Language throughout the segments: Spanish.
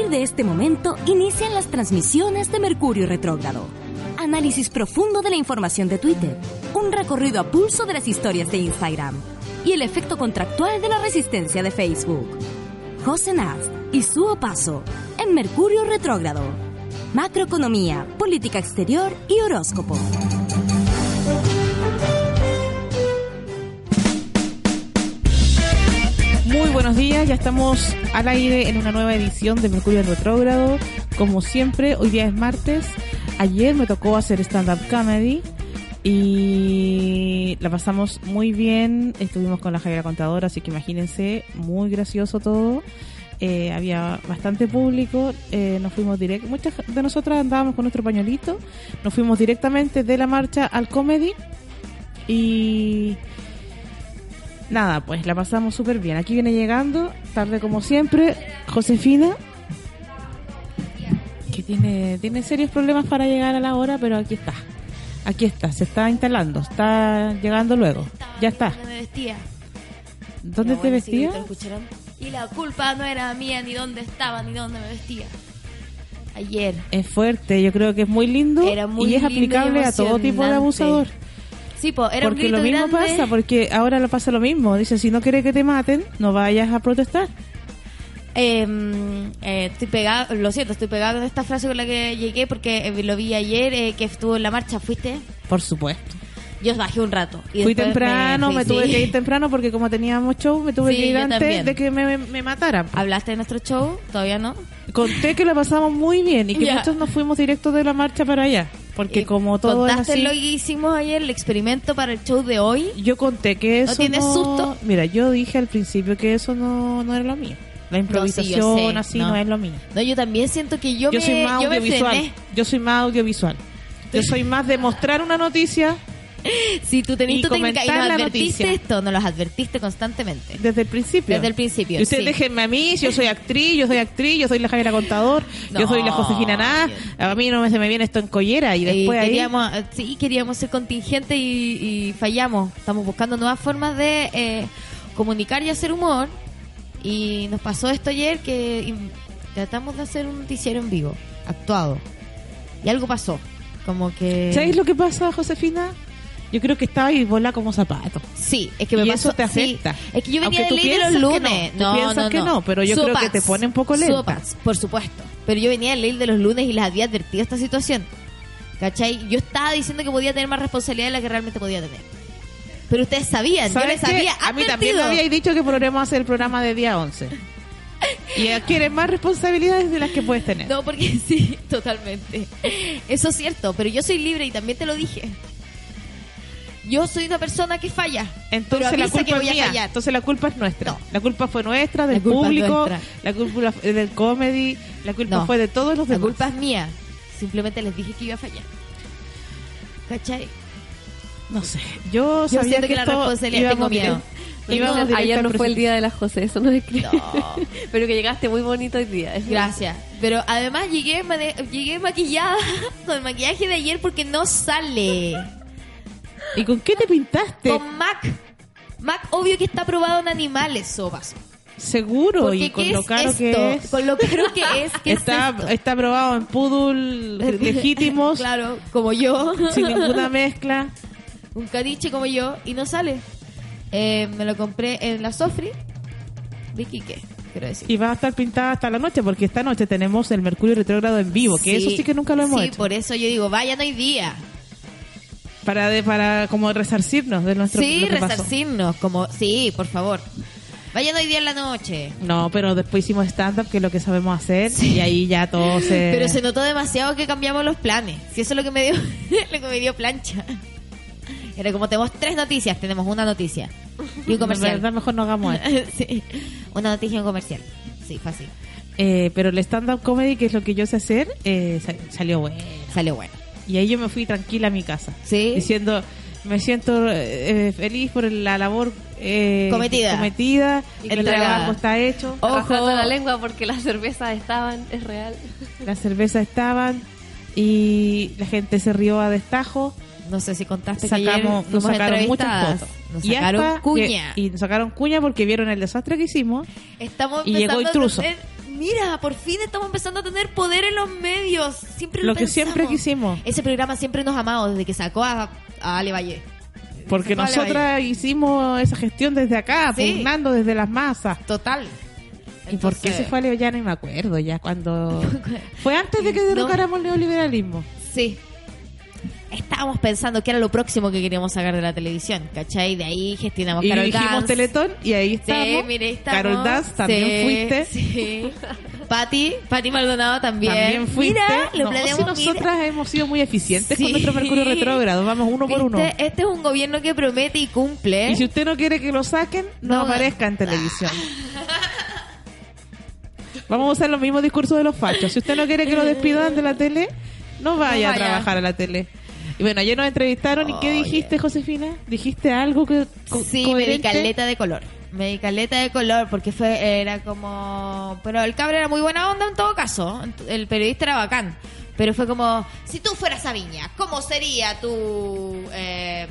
partir de este momento inician las transmisiones de Mercurio Retrógrado. Análisis profundo de la información de Twitter, un recorrido a pulso de las historias de Instagram y el efecto contractual de la resistencia de Facebook. José Nast y su paso en Mercurio Retrógrado. Macroeconomía, política exterior y horóscopo. Muy buenos días, ya estamos al aire en una nueva edición de Mercurio en Retrógrado. Como siempre, hoy día es martes. Ayer me tocó hacer stand-up comedy y la pasamos muy bien. Estuvimos con la Javiera Contadora, así que imagínense, muy gracioso todo. Eh, había bastante público, eh, nos fuimos directo, muchas de nosotras andábamos con nuestro pañuelito, nos fuimos directamente de la marcha al comedy y nada, pues la pasamos súper bien. Aquí viene llegando, tarde como siempre, Josefina, que tiene, tiene serios problemas para llegar a la hora, pero aquí está. Aquí está, se está instalando, está llegando luego. Ya está. Me vestía. ¿Dónde te vestías? escucharon. Y la culpa no era mía, ni dónde estaba, ni dónde me vestía. Ayer. Es fuerte, yo creo que es muy lindo Era muy y es lindo y aplicable a todo tipo de abusador. Sí, po, era un porque lo grito mismo grande. pasa, porque ahora lo pasa lo mismo. Dice, si no quiere que te maten, no vayas a protestar. Em, eh, estoy pegada, lo siento, estoy pegada con esta frase con la que llegué porque eh, lo vi ayer eh, que estuvo en la marcha. ¿Fuiste? Por supuesto. Yo bajé un rato. Y Fui temprano, me, fui, tuve sí. que ir temprano porque como teníamos show, me tuve Sí, que ir antes también. de que me, me mataran. ¿Hablaste de nuestro show? ¿Todavía no? Conté que lo pasamos muy bien y que Ya. muchos nos fuimos directos de la marcha para allá. Porque Eh, como todo ¿Contaste así... lo que hicimos ayer, el experimento para el show de hoy? Yo conté que eso ¿No tienes susto? Mira, yo dije al principio que eso no, no era lo mío. La improvisación sé, así no. es lo mío. No, yo también siento que yo, Yo, me, soy más yo audiovisual. Yo soy más audiovisual. Yo soy más de mostrar una noticia Si tú tenés Y tu técnica y nos advertiste esto, nos los advertiste constantemente. desde el principio. Desde el principio, Y ustedes sí. déjenme a mí, yo soy actriz, yo soy actriz, yo soy la Javiera Contador, yo soy la Josefina Ná. A mí no me, se me viene esto en collera y Y después ahí... queríamos, eh, sí, queríamos ser contingentes y, y fallamos. Estamos buscando nuevas formas de eh, comunicar y hacer humor. Y nos pasó esto ayer que y tratamos de hacer un noticiero en vivo, actuado. Y algo pasó. Como que... ¿Sabéis lo que pasa, Josefina? Yo creo que estaba ahí bola como zapato. Sí, es que me y pasó, eso te sí. afecta. Es que yo venía Aunque de ley de los lunes. no, tú piensas que no, pero yo creo que te pone un poco lenta. Sopas, por supuesto. Pero yo venía de ley de los lunes y les había advertido esta situación. ¿Cachai? Yo estaba diciendo que podía tener más responsabilidad de la que realmente podía tener. Pero ustedes sabían, yo ¿Sabes les había A mí también me habíais dicho que podríamos hacer el programa de día 11. Y adquieres más responsabilidades de las que puedes tener. No, porque sí, totalmente. Eso es cierto, pero yo soy libre y también te lo dije. Yo soy una persona que falla. Entonces pero la culpa es a mía. fallar. Entonces la culpa es nuestra. No. La culpa fue nuestra, del La público, nuestra. la culpa fue del comedy, la culpa No. fue de todos los La demás. culpa es mía. Simplemente les dije que iba a fallar. ¿Cachai? No sé. Yo, Yo sabía siento que que la esto responsabilidad tengo miedo. íbamos directo ayer no fue el día de la José, eso no es que... No. Pero que llegaste muy bonito hoy día. Gracias. Pero además llegué, llegué maquillada con el maquillaje de ayer porque no sale. ¿Y con qué te pintaste? Con MAC. MAC obvio que está probado en animales, sopas. Seguro, Porque y con ¿qué lo caro que es. Con lo caro que es. ¿qué es está, está aprobado en poodle legítimos, Claro, como yo. sin ninguna mezcla. Un caniche como yo y no sale. Eh, me lo compré en la Sofri de Quique, quiero decir. Y va a estar pintada hasta la noche, porque esta noche tenemos el Mercurio retrógrado en vivo, que eso sí que nunca lo hemos Sí, hecho. por eso yo digo, vayan hoy día. Para, de, para como resarcirnos de nuestro sí, pasó. resarcirnos, como, sí, por favor. Vayan hoy día en la noche. No, pero después hicimos stand-up, que es lo que sabemos hacer, y ahí ya todo se... Pero se notó demasiado que cambiamos los planes. Si eso es lo que me dio, lo que me dio plancha. Era como tenemos tres noticias, tenemos una noticia y un comercial. verdad, mejor no hagamos esto. Sí, Una noticia y un comercial. Sí, fácil. Eh, pero el stand-up comedy, que es lo que yo sé hacer, eh, sa- salió bueno. Salió bueno. Y ahí yo me fui tranquila a mi casa. Sí. Diciendo, me siento eh, feliz por la labor eh, Cometida. cometida, el trabajo está hecho, Ojo. La lengua porque las cervezas estaban, es real. las cervezas estaban y la gente se rió a destajo. No sé si contaste que ayer Sacamos, nos fuimos sacaron muchas fotos. Nos Y sacaron hasta cuña. que- y nos sacaron cuña porque vieron el desastre que hicimos. Estamos y llegó a intruso. Mira, por fin estamos empezando a tener poder en los medios. Siempre lo, Lo que pensamos. siempre quisimos. Ese programa siempre nos ha amado desde que sacó a, a Ale Valle. Porque nosotras hicimos esa gestión desde acá, Sí. pugnando desde las masas. Total. ¿Y por qué se fue a Leo? Ya no me acuerdo, ya cuando... Fue antes de que No. derrocáramos el neoliberalismo. Sí. Estábamos pensando que era lo próximo que queríamos sacar de la televisión, ¿cachai? De ahí gestionamos Y Carol dijimos Dance. Teletón y ahí estamos. Sí, mire, ahí estamos. Carol Dance también Sí, fuiste. Sí. Pati, Pati Maldonado también. También fuiste. Mira, lo No, planeamos, si nosotras hemos sido muy eficientes Sí. con nuestro Mercurio retrógrado. Vamos uno por uno. Este, este es un gobierno que promete y cumple. Y si usted no quiere que lo saquen, no, No. aparezca en televisión. Vamos a usar los mismos discursos de los fachos. Si usted no quiere que lo despidan de la tele, no vaya, a trabajar a la tele. Y bueno, ayer nos entrevistaron. ¿Y qué dijiste, Josefina? ¿Dijiste algo que co- Sí, coherente? medicaleta de color. Medicaleta de color, porque fue era como... Pero el cabro era muy buena onda en todo caso. El periodista era bacán. Pero fue como, si tú fueras a Viña, ¿cómo sería tu... eh,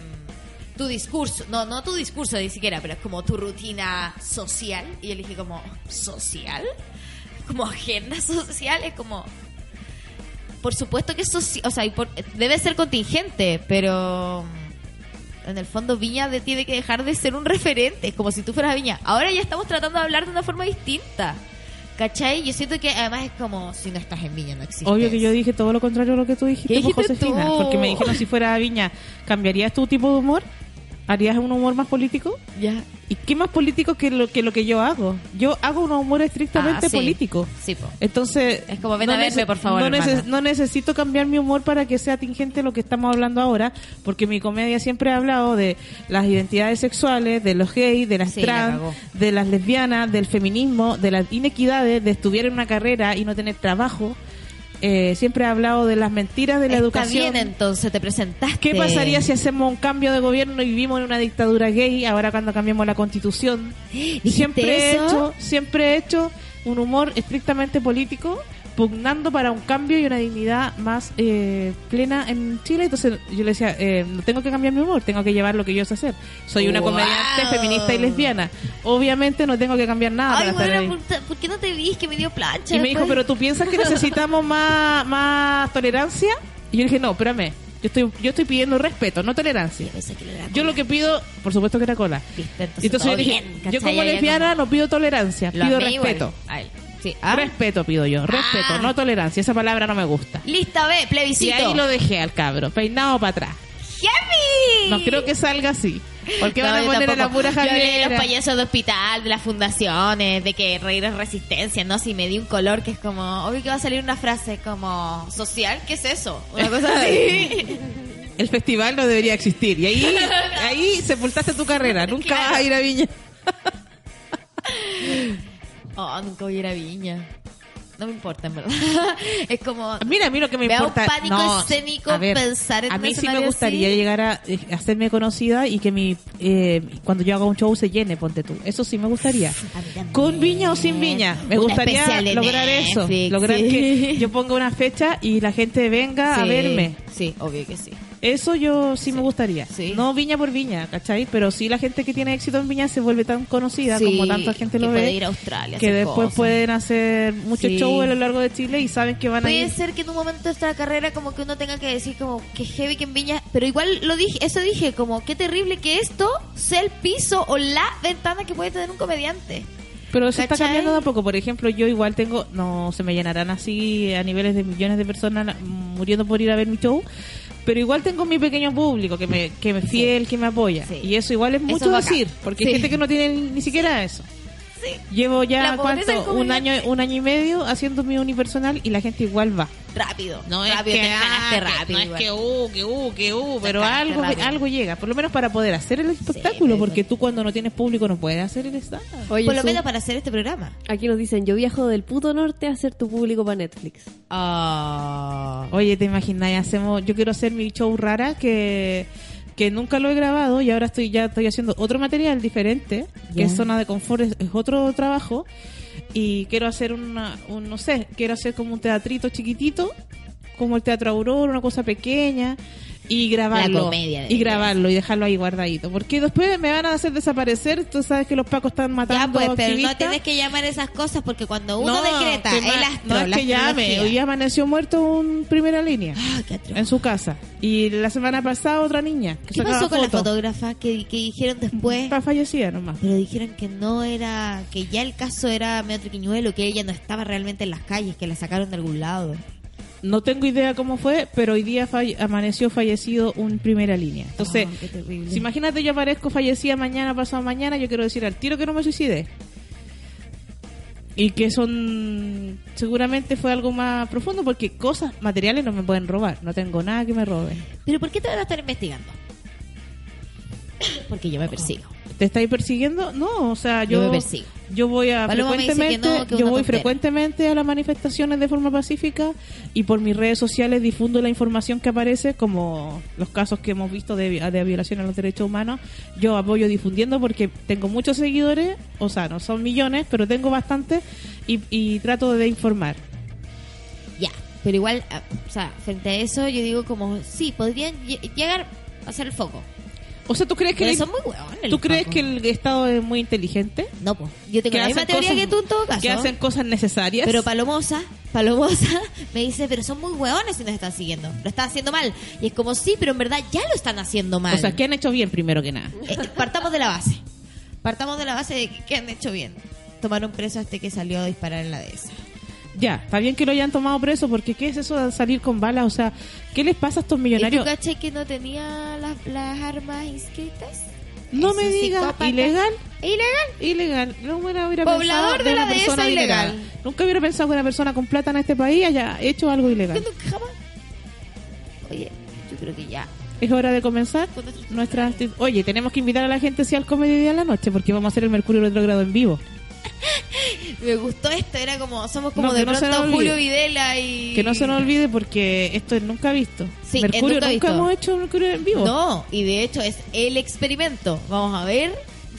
tu discurso? No, no tu discurso ni siquiera, pero es como tu rutina social. Y yo le dije como, ¿social? Como agenda social, es como... Por supuesto que eso sí, o sea, y por- debe ser contingente, pero en el fondo Viña de- tiene que dejar de ser un referente, es como si tú fueras Viña. Ahora ya estamos tratando de hablar de una forma distinta. ¿Cachai? Yo siento que además es como si no estás en Viña, no existes. Obvio que yo dije todo lo contrario a lo que tú dijiste, ¿Qué pues, dijiste Josefina. tú? Porque me dijeron si fuera a Viña, ¿cambiarías tu tipo de humor? ¿Harías un humor más político? Ya. ¿Y qué más político que lo que, lo que yo hago? Yo hago un humor estrictamente Ah, sí. político. Sí, po. Entonces, Es como, ven a verme, por favor, No, necesito cambiar mi humor para que sea tingente lo que estamos hablando ahora, porque mi comedia siempre ha hablado de las identidades sexuales, de los gays, de las Sí, trans, de las lesbianas, del feminismo, de las inequidades, de estudiar en una carrera y no tener trabajo. Eh, siempre ha hablado de las mentiras de la Está educación. bien, entonces te presentaste. ¿Qué pasaría si hacemos un cambio de gobierno y vivimos en una dictadura gay ahora cuando cambiamos la constitución? ¿Dijiste Siempre he hecho, siempre he hecho un humor estrictamente político, pugnando para un cambio y una dignidad más eh, plena en Chile. Entonces yo le decía, eh, no tengo que cambiar mi humor, tengo que llevar lo que yo sé hacer. Soy una Wow. comediante feminista y lesbiana. Obviamente no tengo que cambiar nada Ay, para estar bueno, ahí. ¿por, por qué no te vi? Que me dio plancha. Y me dijo, pero tú piensas que necesitamos más, más tolerancia? Y yo dije, no, espérame. Yo estoy, yo estoy pidiendo respeto, no tolerancia. Yo lo que pido, por supuesto que era cola. Viste, entonces, yo todo dije, bien, yo ¿cachai? como lesbiana no pido tolerancia, Lo pido respeto. A él. Sí. Ah. Respeto pido yo, respeto, Ah. no tolerancia. Esa palabra no me gusta. Lista B, Y plebiscito. ahí lo dejé al cabro, peinado para atrás. ¡Heavy! No creo que salga así. Porque van No, a yo poner a la pura hablé de los payasos de hospital, de las fundaciones, de que reír es resistencia, ¿no? Si me di un color que es como, obvio que va a salir una frase como social, ¿qué es eso? Una cosa así. El festival no debería existir. Y ahí, ahí sepultaste tu carrera. Nunca Claro. vas a ir a Viña. oh, nunca voy a ir a Viña. No me importa, en verdad. es como... Mira, a mí lo que me Me da un importa. pánico no, escénico a ver, pensar en A mí sí me gustaría así. llegar a eh, hacerme conocida y que mi eh, cuando yo haga un show se llene, ponte tú. Eso sí me gustaría. Con viña o sin viña. Me Una gustaría lograr eso. Lograr sí. que yo ponga una fecha y la gente venga a verme. Sí, obvio que sí. Eso yo sí, me gustaría. Sí. No viña por viña, ¿cachai? Pero sí la gente que tiene éxito en viña se vuelve tan conocida Sí, como tanta gente que lo puede ve. ir a Australia, que después cosas. pueden hacer muchos shows a lo largo de Chile y saben que van a Puede ir. ser que en un momento de esta carrera como que uno tenga que decir como que heavy que en Viña, pero igual lo dije, eso dije, como qué terrible que esto sea el piso o la ventana que puede tener un comediante. Pero eso está cambiando de a poco. Por ejemplo, yo igual tengo, no se me llenarán así a niveles de millones de personas muriendo por ir a ver mi show, pero igual tengo mi pequeño público que me, que me fiel, que me apoya. Sí. Y eso igual es mucho es decir, porque hay gente que no tiene ni siquiera eso. Sí. Llevo ya cuánto, un año, un año y medio haciendo mi unipersonal y la gente igual va. Rápido. No rápido, te ganaste rápido. no es que uh, que uh, que uh, pero algo, rápido. algo llega, por lo menos para poder hacer el espectáculo, porque tú cuando no tienes público no puedes hacer el stand Oye, Por lo Su, menos para hacer este programa. aquí nos dicen, yo viajo del puto norte a hacer tu público para Netflix. Ah. Oye, te imaginas, hacemos, yo quiero hacer mi show rara que, que nunca lo he grabado y ahora estoy ya estoy haciendo otro material diferente, que es zona de confort, es, es otro trabajo y quiero hacer una, un, no sé, quiero hacer como un teatrito chiquitito, como el Teatro Aurora, una cosa pequeña. Y grabarlo. La comedia de y grabarlo y dejarlo ahí guardadito. Porque después me van a hacer desaparecer. Tú sabes que los pacos están Ya, matando pues, pero no tienes que llamar esas cosas porque cuando uno No, decreta que el astro, no es que llame. Hoy amaneció muerto un primera línea Ah, qué en su casa. Y la semana pasada otra niña. Que ¿Qué pasó con la fotógrafa que, que dijeron después? Está fallecida nomás. Pero dijeron que no era, que ya el caso era medio triquiñuelo, que ella no estaba realmente en las calles, que la sacaron de algún lado. No tengo idea cómo fue, pero hoy día falle- amaneció fallecido un primera línea. Entonces, Oh, si imagínate yo aparezco fallecida mañana, pasado mañana, yo quiero decir al tiro que no me suicidé. Y que son, seguramente fue algo más profundo, porque cosas materiales no me pueden robar. No tengo nada que me roben. ¿Pero por qué te van a estar investigando? Porque yo me persigo. ¿Te estáis persiguiendo? No, o sea, Yo yo, me persigo. yo voy a Paloma que frecuentemente, no, que yo voy tontera. frecuentemente a las manifestaciones de forma pacífica y por mis redes sociales difundo la información que aparece, como los casos que hemos visto de, de violación a los derechos humanos. Yo apoyo difundiendo porque tengo muchos seguidores, o sea, no son millones, pero tengo bastantes y, y trato de informar. Ya, pero igual, ah, o sea, frente a eso yo digo como, sí, podrían lle- llegar a ser el foco. O sea, ¿tú crees que Pero el- son muy hueones. ¿Tú crees que el Estado es muy inteligente? No, pues. Yo tengo la misma teoría cosas- que tú en todo caso. Que hacen cosas necesarias. Pero Palomosa, Palomosa me dice, pero son muy hueones si nos están siguiendo. Lo están haciendo mal. Y es como, sí, pero en verdad ya lo están haciendo mal. o sea, ¿qué han hecho bien primero que nada? Eh, partamos de la base. Partamos de la base de que, que han hecho bien. Tomaron preso a este que salió a disparar en la dehesa. Ya, está bien que lo hayan tomado preso, porque ¿qué es eso de salir con balas? O sea, ¿qué les pasa a estos ¿Y tú millonarios? caché que no tenía las, las armas inscritas? No me un diga, psicópata. ¿ilegal? ¿Ilegal? Ilegal. No hubiera, hubiera Poblador pensado de la una dehesa, persona ilegal. Nunca hubiera pensado que una persona con plata en este país haya hecho algo ilegal. jamás. Oye, yo creo que ya. Es hora de comenzar nuestra... Oye, tenemos que invitar a la gente sí al Comedy en la noche, porque vamos a hacer el Mercurio Retrogrado en vivo. Me gustó esto, era como, somos como No, de no pronto. Julio Videla y... Que no se nos olvide porque esto es nunca visto. Sí, Mercurio, nunca nunca, visto. hemos hecho Mercurio en vivo. No, y de hecho es el experimento. Vamos a ver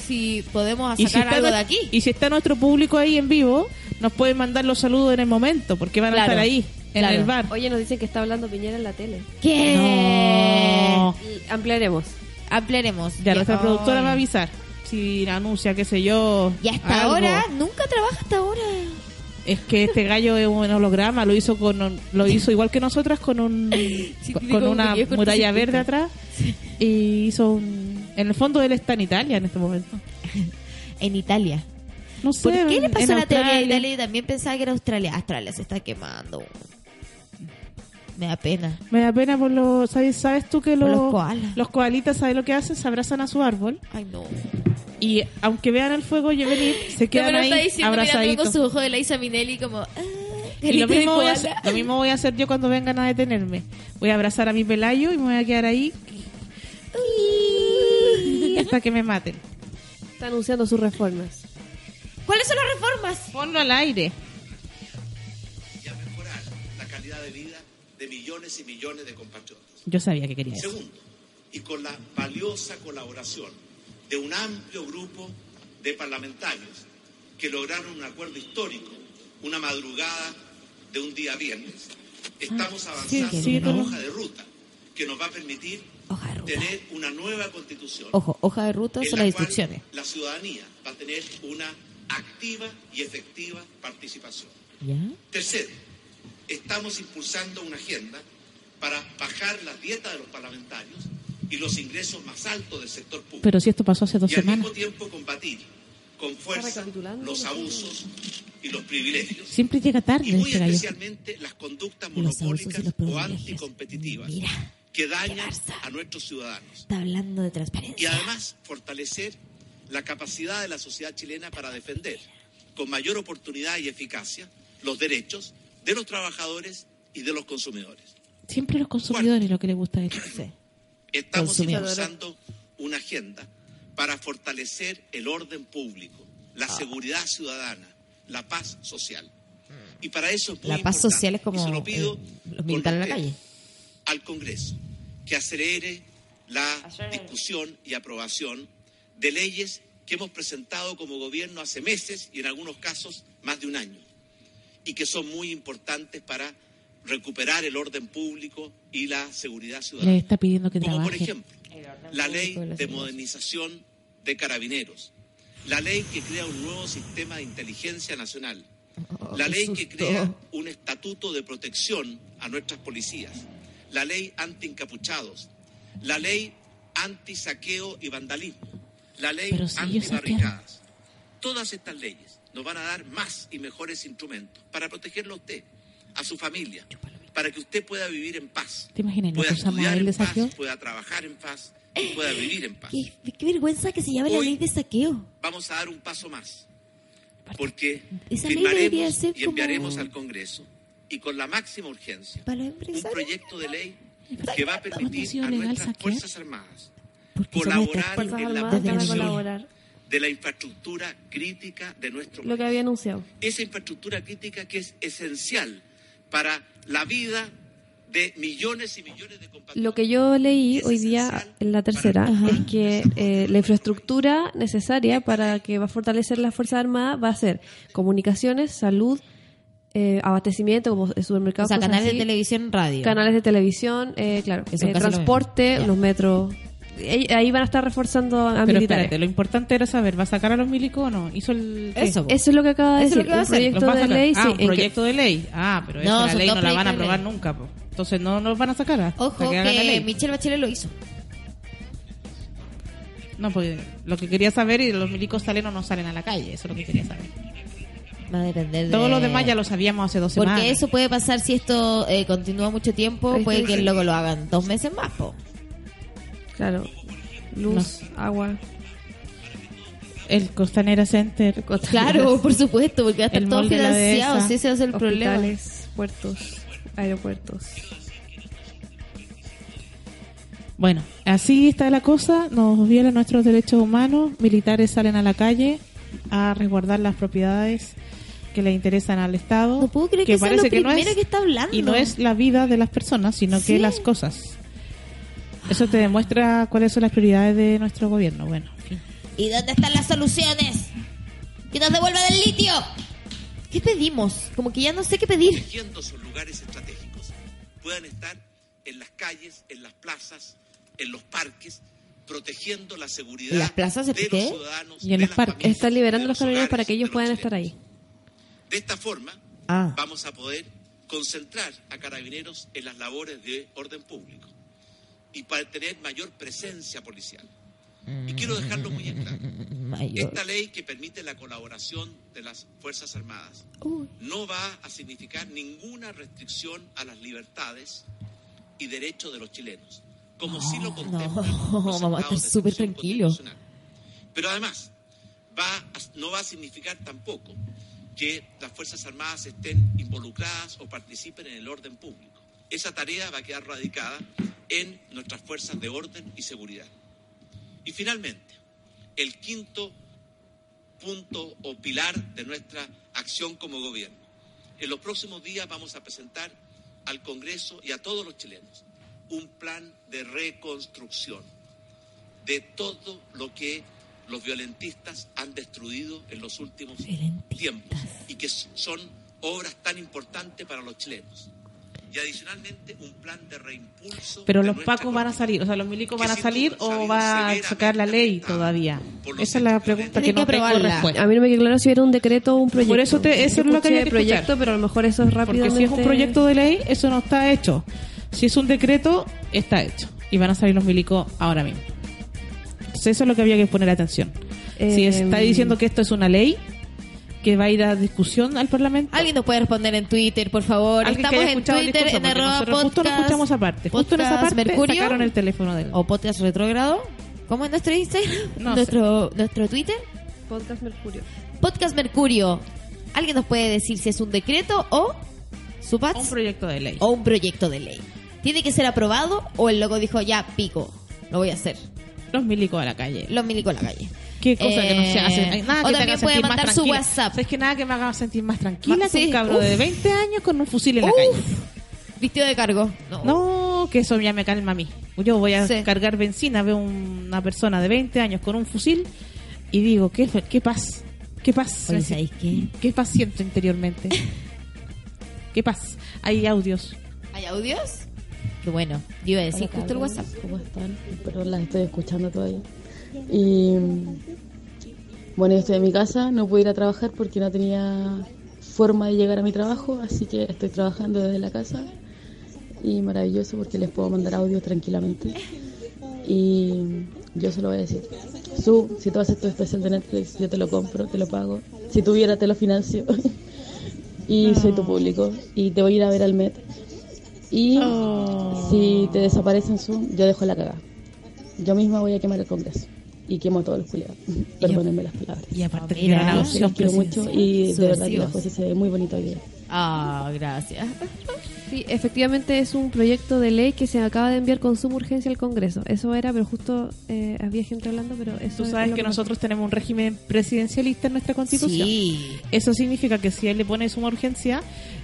si podemos sacar si, algo de aquí. y si está nuestro público ahí en vivo, nos pueden mandar los saludos en el momento, porque van a estar ahí, en claro. el bar. Oye, nos dicen que está hablando Piñera en la tele. ¿Qué? No. Ampliaremos. Ampliaremos. Ya, nuestra productora va a avisar. Si anuncia, qué sé yo. Y hasta algo. ahora, nunca trabaja hasta ahora. Es que este gallo es un holograma, lo hizo con un- lo hizo igual que nosotras con un Sí, con una muralla verde atrás y hizo un en el fondo él está en Italia en este momento. En Italia. No sé. ¿Por qué le pasó la teoría de Australia. Italia y también pensaba que era Australia? Australia se está quemando. Me da pena. Me da pena por los ¿sabes, sabes tú que Por los los koalas. los koalitas ¿sabes lo que hacen? Se abrazan a su árbol Ay, no. Y aunque vean el fuego y venir, se quedan está ahí abrazaditos. con su ojo de Liza Minelli como... Ah, Y lo mismo, voy a hacer, lo mismo voy a hacer yo cuando vengan a detenerme. Voy a abrazar a mi pelayo y me voy a quedar ahí hasta que me maten. Está anunciando sus reformas. ¿Cuáles son las reformas? Ponlo al aire. y a mejorar la calidad de vida de millones y millones de compatriotas. Yo sabía que quería eso. Segundo, y con la valiosa colaboración de un amplio grupo de parlamentarios que lograron un acuerdo histórico, una madrugada de un día viernes, estamos avanzando sí, en una hoja de ruta que nos va a permitir Hoja de ruta. tener una nueva constitución. Ojo, hoja de ruta son la las instrucciones. La ciudadanía va a tener una activa y efectiva participación. ¿Ya? Tercero, estamos impulsando una agenda para bajar la dieta de los parlamentarios y los ingresos más altos del sector público. Pero si esto pasó hace dos y al semanas. mismo tiempo combatir con fuerza los abusos y los privilegios. Siempre llega tarde Y muy este gallo. especialmente las conductas y monopólicas los o anticompetitivas Mira, que dañan a nuestros ciudadanos. está hablando de Y transparencia. además fortalecer la capacidad de la sociedad chilena para defender con mayor oportunidad y eficacia los derechos de los trabajadores y de los consumidores. Siempre los consumidores lo que les gusta. Sí. Estamos impulsando una agenda para fortalecer el orden público, la Ah. seguridad ciudadana, la paz social. Y para eso es muy La paz importante, social es como lo pido los militares en la calle. al Congreso que acelere la discusión y aprobación de leyes que hemos presentado como gobierno hace meses y en algunos casos más de un año y que son muy importantes para recuperar el orden público y la seguridad Le ciudadana. está pidiendo que Como por ejemplo, la ley la de modernización de carabineros, la ley que crea un nuevo sistema de inteligencia nacional, la qué ley que crea un estatuto de protección a nuestras policías, la ley anti-encapuchados, la ley anti-saqueo y vandalismo, la ley si anti-barricadas. Todas estas leyes nos van a dar más y mejores instrumentos para protegerlo a usted, a su familia, para que usted pueda vivir en paz, ¿Te imaginas? ¿No pueda estudiar él de en paz, pueda trabajar en paz y pueda vivir en paz. Qué, qué vergüenza que se llame la ley de saqueo. Vamos a dar un paso más, porque Esa ley debería firmaremos ser y enviaremos como- al Congreso y con la máxima urgencia un proyecto de ley que va a permitir a nuestras? Fuerzas Armadas colaborar en la protección de la infraestructura crítica de nuestro Lo que país. había anunciado. Esa infraestructura crítica que es esencial para la vida de millones y millones de compatriotas. Lo que yo leí hoy día en la tercera es que eh, la infraestructura necesaria para que va a fortalecer las Fuerzas Armadas va a ser comunicaciones, salud, eh, abastecimiento como O supermercados, sea, cosas canales así, de televisión, radio. canales de televisión, eh, claro, eh, transporte, los metros. Ahí ahí van a estar reforzando a Pero militares. espérate, lo importante era saber, ¿va a sacar a los milicos o no? ¿Hizo el qué? Eso. Eso es lo que acaba de decir. un hacer. proyecto ¿Los va a de ley, ah, sí, un en que- proyecto de ley. Ah, pero No, esa la ley no la van a aprobar nunca. po. Entonces no nos van a sacar. hasta Ojo que hagan la que ley. Michelle Bachelet lo hizo. No, porque lo que quería saber y los milicos salen o no salen a la calle. Eso es lo que quería saber. Va a depender de... Todo lo demás ya lo sabíamos hace dos semanas. Porque eso puede pasar si esto eh, continúa mucho tiempo, puede que luego lo hagan dos meses más, po. Claro. Luz, agua. El Costanera Center. Claro, por supuesto, porque va a estar todo financiado, si ese va a ser el problema. Puertos, aeropuertos. Bueno, así está la cosa. Nos violan nuestros derechos humanos. Militares salen a la calle a resguardar las propiedades que le interesan al Estado. No puedo creer que, sea lo parece que no es que está hablando. y no es la vida de las personas, sino Sí. que las cosas. Eso te demuestra cuáles son las prioridades de nuestro gobierno. Bueno, en fin. ¿Y dónde están las soluciones? ¡Que nos devuelvan el litio! ¿Qué pedimos? Como que ya no sé qué pedir. protegiendo sus lugares estratégicos, puedan estar en las calles, en las plazas, en los parques, protegiendo la seguridad ¿En las plazas de los ciudadanos. Y en de los parques. familias, Está liberando los carabineros para que ellos los puedan estar ahí. De esta forma, Ah. vamos a poder concentrar a carabineros en las labores de orden público y para tener mayor presencia policial. Y quiero dejarlo muy en claro. Mayor. Esta ley que permite la colaboración de las Fuerzas Armadas Uy. no va a significar ninguna restricción a las libertades y derechos de los chilenos, como sí lo contemplan no, los vamos a estar súper tranquilos. Pero además, va a- no va a significar tampoco que las Fuerzas Armadas estén involucradas o participen en el orden público. Esa tarea va a quedar radicada en nuestras fuerzas de orden y seguridad. Y finalmente, el quinto punto o pilar de nuestra acción como gobierno. En los próximos días vamos a presentar al Congreso y a todos los chilenos un plan de reconstrucción de todo lo que los violentistas han destruido en los últimos tiempos y que son obras tan importantes para los chilenos. Y adicionalmente un plan de reimpulso. Pero de los pacos van a salir, o sea, los milicos van a salir o va a sacar la ley todavía. Esa es la pregunta que no que tengo respuesta. A mí no me quedó claro si era un decreto o un proyecto. Por eso te- eso es lo que había escuché que proyecto, pero a lo mejor eso es Porque rápidamente... si es un proyecto de ley, eso no está hecho. Si es un decreto, está hecho. Y van a salir los milicos ahora mismo. Entonces eso es lo que había que poner atención. si Eh, está diciendo que esto es una ley, que va a ir a discusión al Parlamento. Alguien nos puede responder en Twitter, por favor. Estamos en Twitter, en arroba nosotros justo lo podcast, escuchamos aparte. Justo en esa podcast parte Mercurio, sacaron el teléfono de él. o podcast retrógrado. ¿Cómo es nuestro Instagram? No nuestro, nuestro Twitter. Podcast Mercurio. Podcast Mercurio. ¿Alguien nos puede decir si es un decreto o su Un PATS proyecto de ley. o un proyecto de ley? ¿Tiene que ser aprobado o el loco dijo ya pico? Lo voy a hacer. Los milicos a la calle. Los milicos a la calle. Qué cosa que no se Eh, hace. Hay Nada o que te también haga puede mandar su. WhatsApp. ¿Sabes que nada que me haga sentir más tranquila Ma- que sí, un cabro uf. de 20 años con un fusil en la Uf. calle? Vistido de cargo. No. No, que eso ya me calma a mí. Yo voy a Sí. cargar benzina, veo una persona de 20 años con un fusil y digo, ¿qué, fue? qué paz? ¿Qué paz? Oye, ¿sabéis qué? ¿Qué paz siento interiormente? qué paz. Hay audios. ¿Hay audios? Qué bueno. Yo iba a decir Hola, justo el WhatsApp. ¿Cómo están? Perdón, las estoy escuchando todavía. Y bueno, yo estoy en mi casa, no pude ir a trabajar porque no tenía forma de llegar a mi trabajo, así que estoy trabajando desde la casa. Y maravilloso porque les puedo mandar audio tranquilamente. Y yo se lo voy a decir. Su, si tú haces tu especial de Netflix, yo te lo compro, te lo pago. Si tuviera, te lo financio. y soy tu público. Y te voy a ir a ver al Met. Y Oh. si te desaparecen Zoom, yo dejo la cagada. Yo misma voy a quemar el Congreso. Y quemo a todos los culiados. Perdónenme las palabras. Y aparte, Ah, mira. que era una Los quiero mucho y de verdad que la cosa se ve muy bonita hoy día. Ah, gracias. Sí, efectivamente es un proyecto de ley que se acaba de enviar con suma urgencia al Congreso. Eso era, pero justo eh, había gente hablando, pero eso Tú es sabes que nosotros tenemos un régimen presidencialista en nuestra constitución. Sí. Eso significa que si él le pone suma urgencia,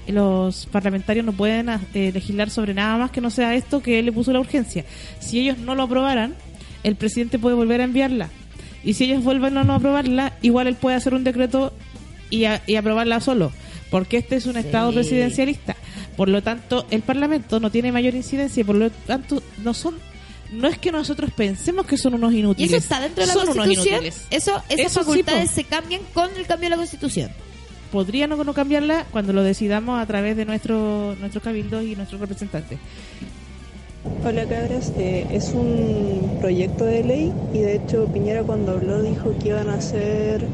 los parlamentarios no pueden eh, legislar sobre nada más que no sea esto que él le puso la urgencia. Si ellos no lo aprobaran, el presidente puede volver a enviarla. Y si ellos vuelven a no aprobarla, igual él puede hacer un decreto y, a- y aprobarla solo. Porque este es un Sí. estado presidencialista. Por lo tanto, el Parlamento no tiene mayor incidencia y por lo tanto no son... No es que nosotros pensemos que son unos ¿Y inútiles. eso está dentro de la son unos Constitución? inútiles. Eso, esas Eso facultades se cambian con el cambio de la Constitución. podría no, no cambiarla cuando lo decidamos a través de nuestro, nuestros cabildos y nuestros representantes. Hola cabras, Eh, es un proyecto de ley y de hecho Piñera cuando habló dijo que iban a ser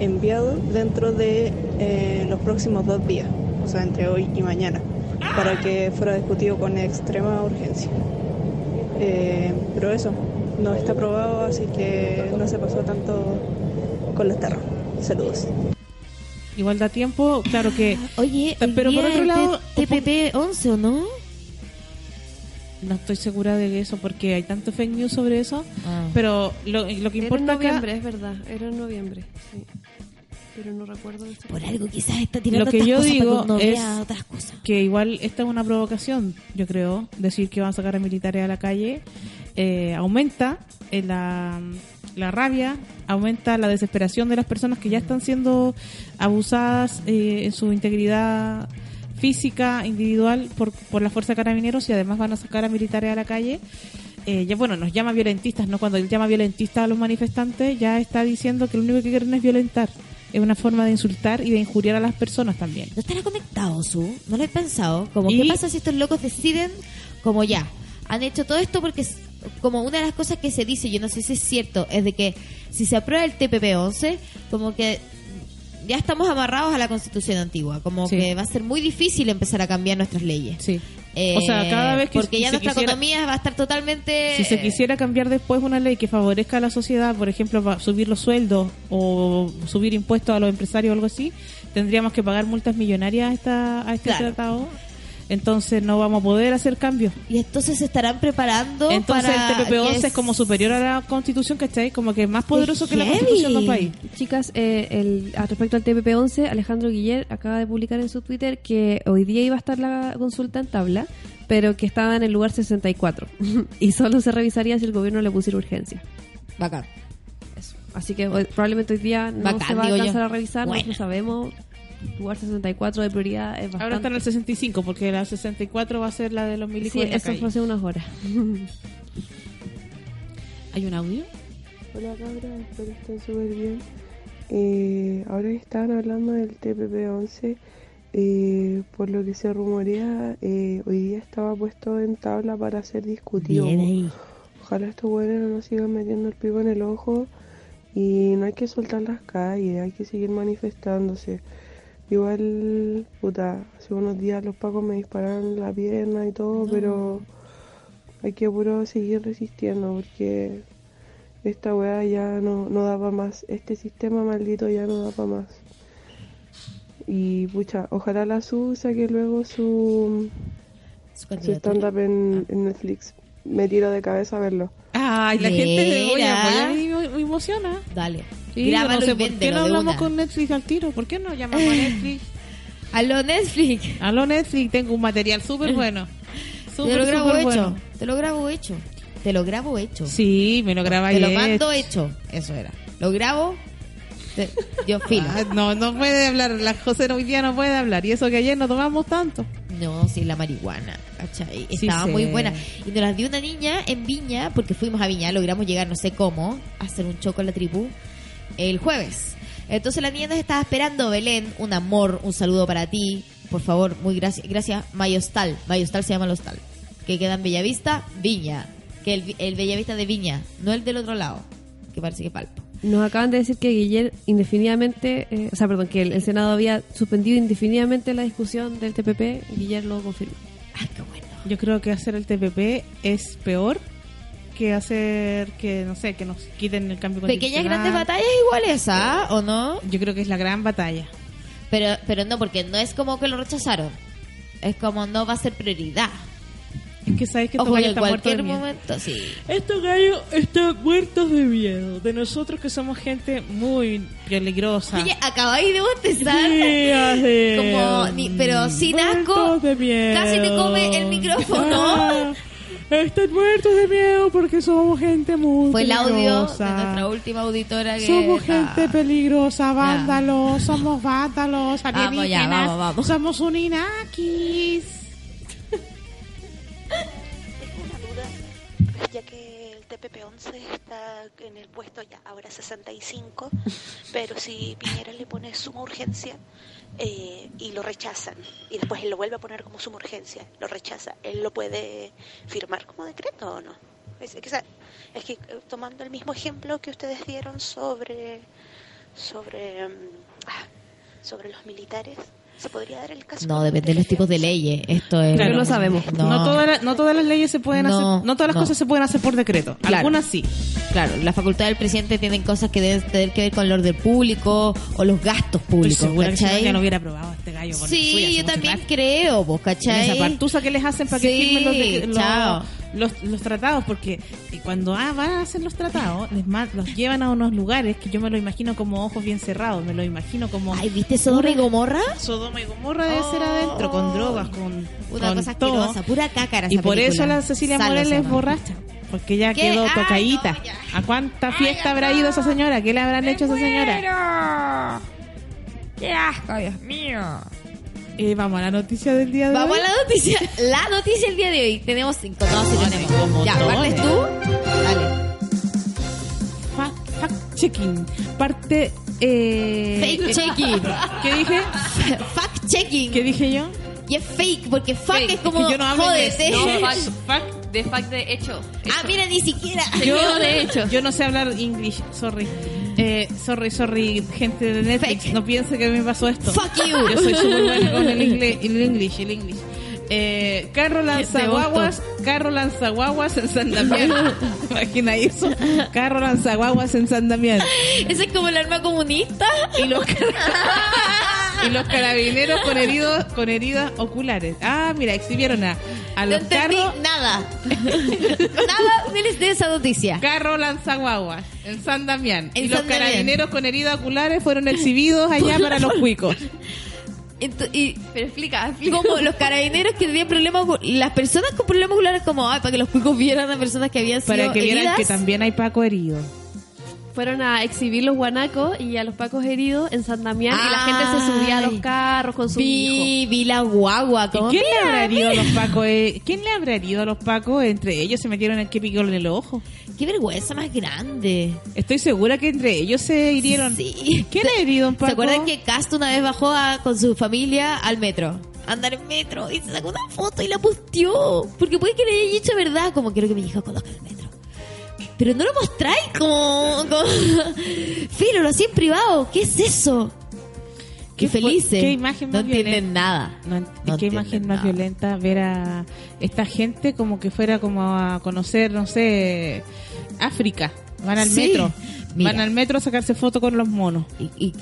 enviados dentro de eh, los próximos dos días, o sea, entre hoy y mañana, para que fuera discutido con extrema urgencia. Eh, pero eso, no está aprobado, así que no se pasó tanto con los terros. Saludos. Igual da tiempo, claro que Oye, pero por otro lado, TPP 11 o no? No estoy segura de eso porque hay tanto fake news sobre eso, Ah. pero lo, lo que Era en importa acá, noviembre, es verdad. Era en noviembre, sí. Pero no recuerdo. Por algo quizás está tirando Lo que otras yo cosas digo que es otras cosas. que igual esta es una provocación, yo creo, decir que van a sacar a militares a la calle, eh, aumenta eh, la, la rabia, aumenta la desesperación de las personas que ya están siendo abusadas eh, en su integridad física, individual, por, por la fuerza de carabineros y además van a sacar a militares a la calle. Eh, ya bueno, nos llama violentistas, ¿no? Cuando él llama violentistas a los manifestantes, ya está diciendo que lo único que quieren es violentar. Es una forma de insultar y de injuriar a las personas también. ¿No estará conectado, Su? ¿No lo he pensado? Como, Y- ¿qué pasa si estos locos deciden, como ya, han hecho todo esto porque, como una de las cosas que se dice, yo no sé si es cierto, es de que si se aprueba el TPP-11, como que ya estamos amarrados a la constitución antigua, como Sí. que va a ser muy difícil empezar a cambiar nuestras leyes. Sí. Eh, o sea, cada vez que porque ya nuestra quisiera- economía va a estar totalmente... Si se quisiera cambiar después una ley que favorezca a la sociedad, por ejemplo, para subir los sueldos o subir impuestos a los empresarios o algo así, tendríamos que pagar multas millonarias a, esta, a este Claro. tratado. Entonces no vamos a poder hacer cambios. Y entonces se estarán preparando Entonces para... el TPP-11 que es como superior a la Constitución, ¿cachai? Como que es más poderoso que la! Constitución del país. Chicas, eh, el, a respecto al TPP-11, Alejandro Guiller acaba de publicar en su Twitter que hoy día iba a estar la consulta en tabla, pero que estaba en el lugar 64 y solo se revisaría si el gobierno le pusiera urgencia. Bacán. Eso. Así que hoy- probablemente hoy día no Bacán, se va a yo. alcanzar a revisar, Bueno. no sabemos. Lugar 64 de prioridad es bastante. Ahora está en el 65, porque la 64 va a ser la de los milicos Sí, eso calle. fue hace unas horas. ¿Hay un audio? Hola cabras, espero que estén súper bien. Eh, ahora que estaban hablando del TPP-11, eh, por lo que se rumorea, eh, hoy día estaba puesto en tabla para ser discutido. Bien ahí. Ojalá estos buenos no nos sigan metiendo el pico en el ojo y no hay que soltar las calles, hay que seguir manifestándose. Igual, puta, hace unos días los pacos me dispararon la pierna y todo, pero hay que puro seguir resistiendo porque esta weá ya no, no da para más. Este sistema maldito ya no da para más. Y pucha, ojalá la SU saque luego su, Su stand-up en, en Netflix. Me tiro de cabeza a verlo. Ay, la gente de hoy Mira. me emociona. Dale. Sí, Grábalo no sé y por qué no hablamos con Netflix al tiro. ¿Por qué no llamamos a Netflix? Aló, Netflix. Aló Netflix, tengo un material súper bueno. Te lo grabo hecho. bueno. Te lo grabo hecho. Te lo grabo hecho. Sí, me lo graba Te lo mando hecho. Eso era. Lo grabo, Te- Yo filo. Ah, no, no puede hablar. La José hoy día no puede hablar. Y eso que ayer no tomamos tanto. No, sí, la marihuana, ¿cachai? Sí Estaba sé. muy buena. Y nos las dio una niña en Viña, porque fuimos a Viña, logramos llegar no sé cómo, a hacer un choco en la tribu, el jueves. Entonces la niña nos estaba esperando, Belén, un amor, un saludo para ti. Por favor, muy gracias. Gracias, Mayostal. Mayostal se llama el hostal. Que queda en Bellavista, Viña. Que el, el Bellavista de Viña, no el del otro lado, que parece que palpo. Nos acaban de decir que Guillermo indefinidamente, eh, o sea, perdón, que el, el Senado había suspendido indefinidamente la discusión del TPP. Guillermo lo confirmó. Ay, qué bueno. Yo creo que hacer el TPP es peor que hacer que, no sé, que nos quiten el cambio Pequeñas grandes batallas iguales, ¿ah? ¿O no? Yo creo que es la gran batalla. Pero, pero no, porque no es como que lo rechazaron. Es como no va a ser prioridad. Es que sabes que estos gallos en están muertos de cualquier miedo. momento, sí. Estos gallos están muertos de miedo. De nosotros que somos gente muy peligrosa. Oye, acabáis de bostezar. Sí, así. Como, ni- pero sin asco, de miedo. casi te come el micrófono. Ah, están muertos de miedo porque somos gente muy Fue el audio de peligrosa. nuestra última auditora que... Somos ah, gente peligrosa, vándalos, somos vándalos, Vamos ya, alienígenas, vamos, vamos. somos uninakis. Tengo una duda, ya que el TPP-11 está en el puesto ya ahora 65, pero si Piñera le pone suma urgencia eh, y lo rechazan, y después él lo vuelve a poner como suma urgencia, lo rechaza, ¿él lo puede firmar como decreto o no? Es, que, es que, eh, tomando el mismo ejemplo que ustedes dieron sobre, sobre, mm, ah, sobre los militares, ¿se podría dar el caso? No, depende de los tipos de leyes. Esto es... Claro, no sabemos. No, No, todas las- no todas las leyes se pueden No, hacer, no todas las no. cosas se pueden hacer por decreto. Claro. Algunas sí. Claro, la facultad del presidente tienen cosas que deben tener que ver con el orden público o los gastos Estoy públicos, segura que si no, lo hubiera aprobado este gallo. suya Sí, yo también rato. creo, vos, ¿cachai? esa partusa que les hacen para que Sí, firmen los, de- los, chao. Los, los tratados, porque cuando ah, van a hacer los tratados, les ma- los llevan a unos lugares que yo me lo imagino como ojos bien cerrados, me lo imagino como Ay, ¿viste Sodoma y Gomorra? Sodoma y Gomorra debe ser adentro, con drogas, con, Una con cosa todo. asquerosa, pura cácara Y por eso película. la Cecilia Morel es borracha. Porque ya ¿Qué? quedó Ay, tocadita. no. ¿A cuánta fiesta habrá ido esa señora? ¿Qué le habrán hecho a esa señora? ¡Qué asco, Dios mío! Eh, vamos a la noticia del día de Vamos hoy. a la noticia. La noticia del día de hoy. Tenemos cinco. No, sí tenemos. ya. ¿partes tú? Dale. Fact, fact checking. Parte. Eh, Fake checking. ¿Qué dije? Fact checking. ¿Qué dije yo? Y es fake, porque fuck Fake, es como es que yo no hablo jódete. inglés. No, fact, fact, de fact de hecho. Ah, mira, ni siquiera. Yo, de hecho. Yo no sé hablar English, sorry. Eh, sorry, sorry, gente de Netflix. Fake. No piense que me pasó esto. Fuck you. Yo soy súper buena con el inglés, el English, el English. Eh, carro lanzaguaguas, carro lanzaguaguas en San Damián. Imagina eso. Carro lanzaguaguas en San Damián. Ese es como el arma comunista. Y los, y los carabineros con heridos, con heridas oculares. Ah, mira, exhibieron a, a No los entendí carros, nada. nada de, esa noticia. carro lanzaguaguas en San Damián. En y los Damián. carabineros con heridas oculares fueron exhibidos allá para los cuicos. Y Pero explica, explica. como los carabineros que tenían problemas las personas con problemas oculares como ay, para que los cuicos vieran a personas que habían sido Para que vieran que también hay Paco herido. Fueron a exhibir los guanacos y a los pacos heridos en San Damián y la gente se subía a los carros con su hijo. vi, vi la guagua ¿Y como, quién le habrá herido a los Pacos? eh? ¿Quién le habrá herido a los Pacos? Entre ellos se metieron el que picó en el ojo. qué vergüenza más grande Estoy segura que entre ellos se hirieron. sí ¿Quién le herido a un Paco? ¿Se acuerdan que Cast una vez bajó a- con su familia al metro? Andar en metro y se sacó una foto y la posteó. Porque puede que le haya dicho verdad, como quiero que mi hijo conozca el metro. Pero no lo mostráis como, como... Filo, lo hacía en privado. ¿Qué es eso? Qué, ¿Qué fue- felices. qué imagen No más entienden violenta? nada. No, ent- No qué imagen más nada. violenta ver a esta gente como que fuera como a conocer, no sé, África. Van al Sí. metro. Mira. Van al metro a sacarse fotos con los monos. Y, y-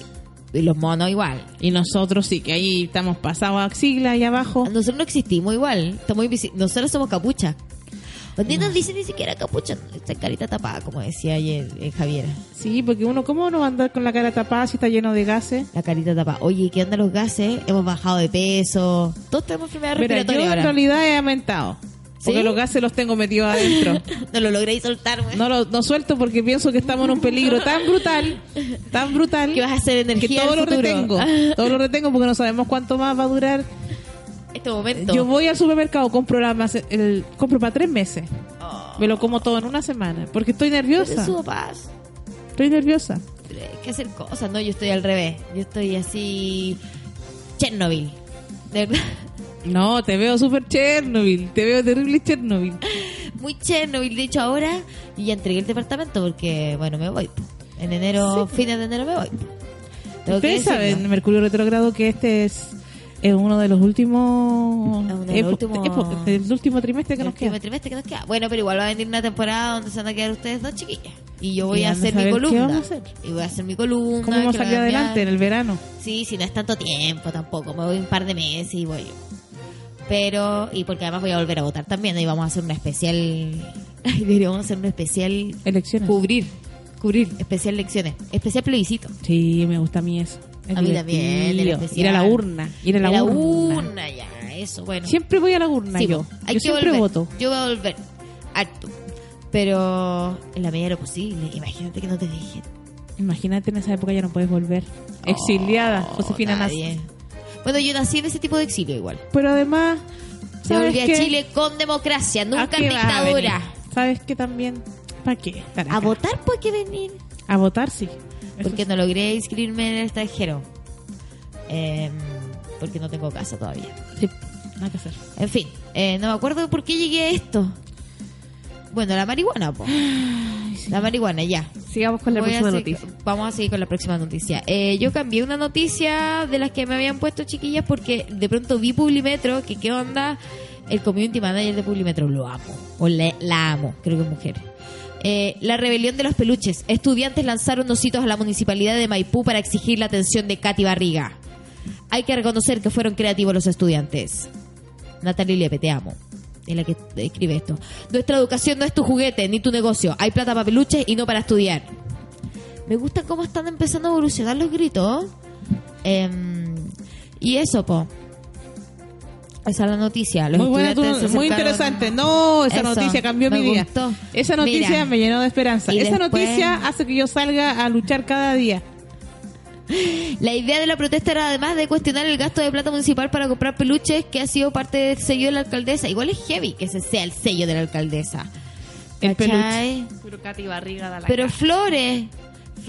y los monos igual. Y nosotros sí, que ahí estamos pasados a sigla ahí abajo. Nosotros no existimos igual. Estamos Nosotros somos capucha. Día no dicen ni siquiera capucha. Esta carita tapada, como decía ayer eh, Javier. Sí, porque uno, ¿cómo no va a andar con la cara tapada si está lleno de gases? La carita tapada. Oye, ¿qué onda los gases? Hemos bajado de peso. Todos tenemos enfermedad Mira, yo respiratoria en realidad he aumentado. Porque ¿Sí? los gases los tengo metidos adentro. No lo logré soltar, güey. No lo no suelto porque pienso que estamos en un peligro tan brutal, tan brutal, Que vas a hacer que energía todo del lo futuro. retengo. Todo lo retengo porque no sabemos cuánto más va a durar. Este momento. Yo voy al supermercado, compro la mase- el, compro para tres meses. Me lo como todo en una semana. Porque estoy nerviosa. Estoy nerviosa. Pero hay que hacer cosas, ¿no? Yo estoy al revés. Yo estoy así. Chernobyl. De verdad. No, te veo súper Chernobyl. Te veo terrible Chernobyl. Muy Chernobyl. De hecho, ahora ya entregué el departamento porque, bueno, me voy. En enero, fines de enero me voy. Tengo Ustedes saben, Mercurio Retrogrado, que este es, es uno de los últimos... Es uno de los epo- últimos- epo- del último trimestre que El nos queda. último trimestre que nos queda. Bueno, pero igual va a venir una temporada donde se van a quedar ustedes dos chiquillas. Y yo voy Y a hacer mi columna. vamos a hacer. Y voy a hacer mi columna. ¿Cómo vamos a salir adelante en el verano? Sí, si no es tanto tiempo tampoco. Me voy un par de meses y voy. Pero, y porque además voy a volver a votar también. Y vamos a hacer una especial. Ay, deberíamos hacer una especial. Elecciones. Cubrir. Cubrir. Especial lecciones. Especial plebiscito. Sí, me gusta a mí eso. Es A mí también. Ir a la urna. Ir a la, urna. urna, ya. Eso, bueno. Siempre voy a la urna Sí, yo. hay yo que siempre volver. voto. Yo voy a volver. Harto. Pero en la medida de lo posible. Imagínate que no te dejen. Imagínate en esa época ya no puedes volver. Exiliada, Oh, Josefina Nazi. Bueno, yo nací en ese tipo de exilio igual. Pero además, Se ¿sabes volví a? Chile con democracia, ¿A nunca en dictadura. ¿Sabes qué también? ¿Para qué? estar A votar pues hay que venir. A votar, sí. Porque no logré inscribirme en el extranjero. Em, porque no tengo casa todavía. sí. Nada que hacer. En fin, eh, no me acuerdo por qué llegué a esto. Bueno, la marihuana, po. La marihuana, ya. Sigamos con la Voy próxima noticia. Vamos a seguir con la próxima noticia. Eh, yo cambié una noticia de las que me habían puesto chiquillas porque de pronto vi Publimetro, que qué onda, el community manager de Publimetro, lo amo, o le- la amo, creo que es mujer. Eh, la rebelión de los peluches. Estudiantes lanzaron ositos a la municipalidad de Maipú para exigir la atención de Katy Barriga. Hay que reconocer que fueron creativos los estudiantes. Natalia Lepe, te amo. Es la que escribe esto. Nuestra educación no es tu juguete ni tu negocio. Hay plata para peluches y no para estudiar. Me gusta cómo están empezando a evolucionar los gritos. Em, y eso, po. Esa es la noticia. Los Muy buena, tu- muy interesante. No, esa Eso, noticia cambió me mi vida. gustó. Esa noticia Mira. me llenó de esperanza. Esa después- noticia hace que yo salga a luchar cada día. La idea de la protesta era además de cuestionar el gasto de plata municipal para comprar peluches que ha sido parte del sello de la alcaldesa. Igual es heavy que ese sea el sello de la alcaldesa. El ¿Cachai? Pero Katy Barriga da la Pero cara. flores.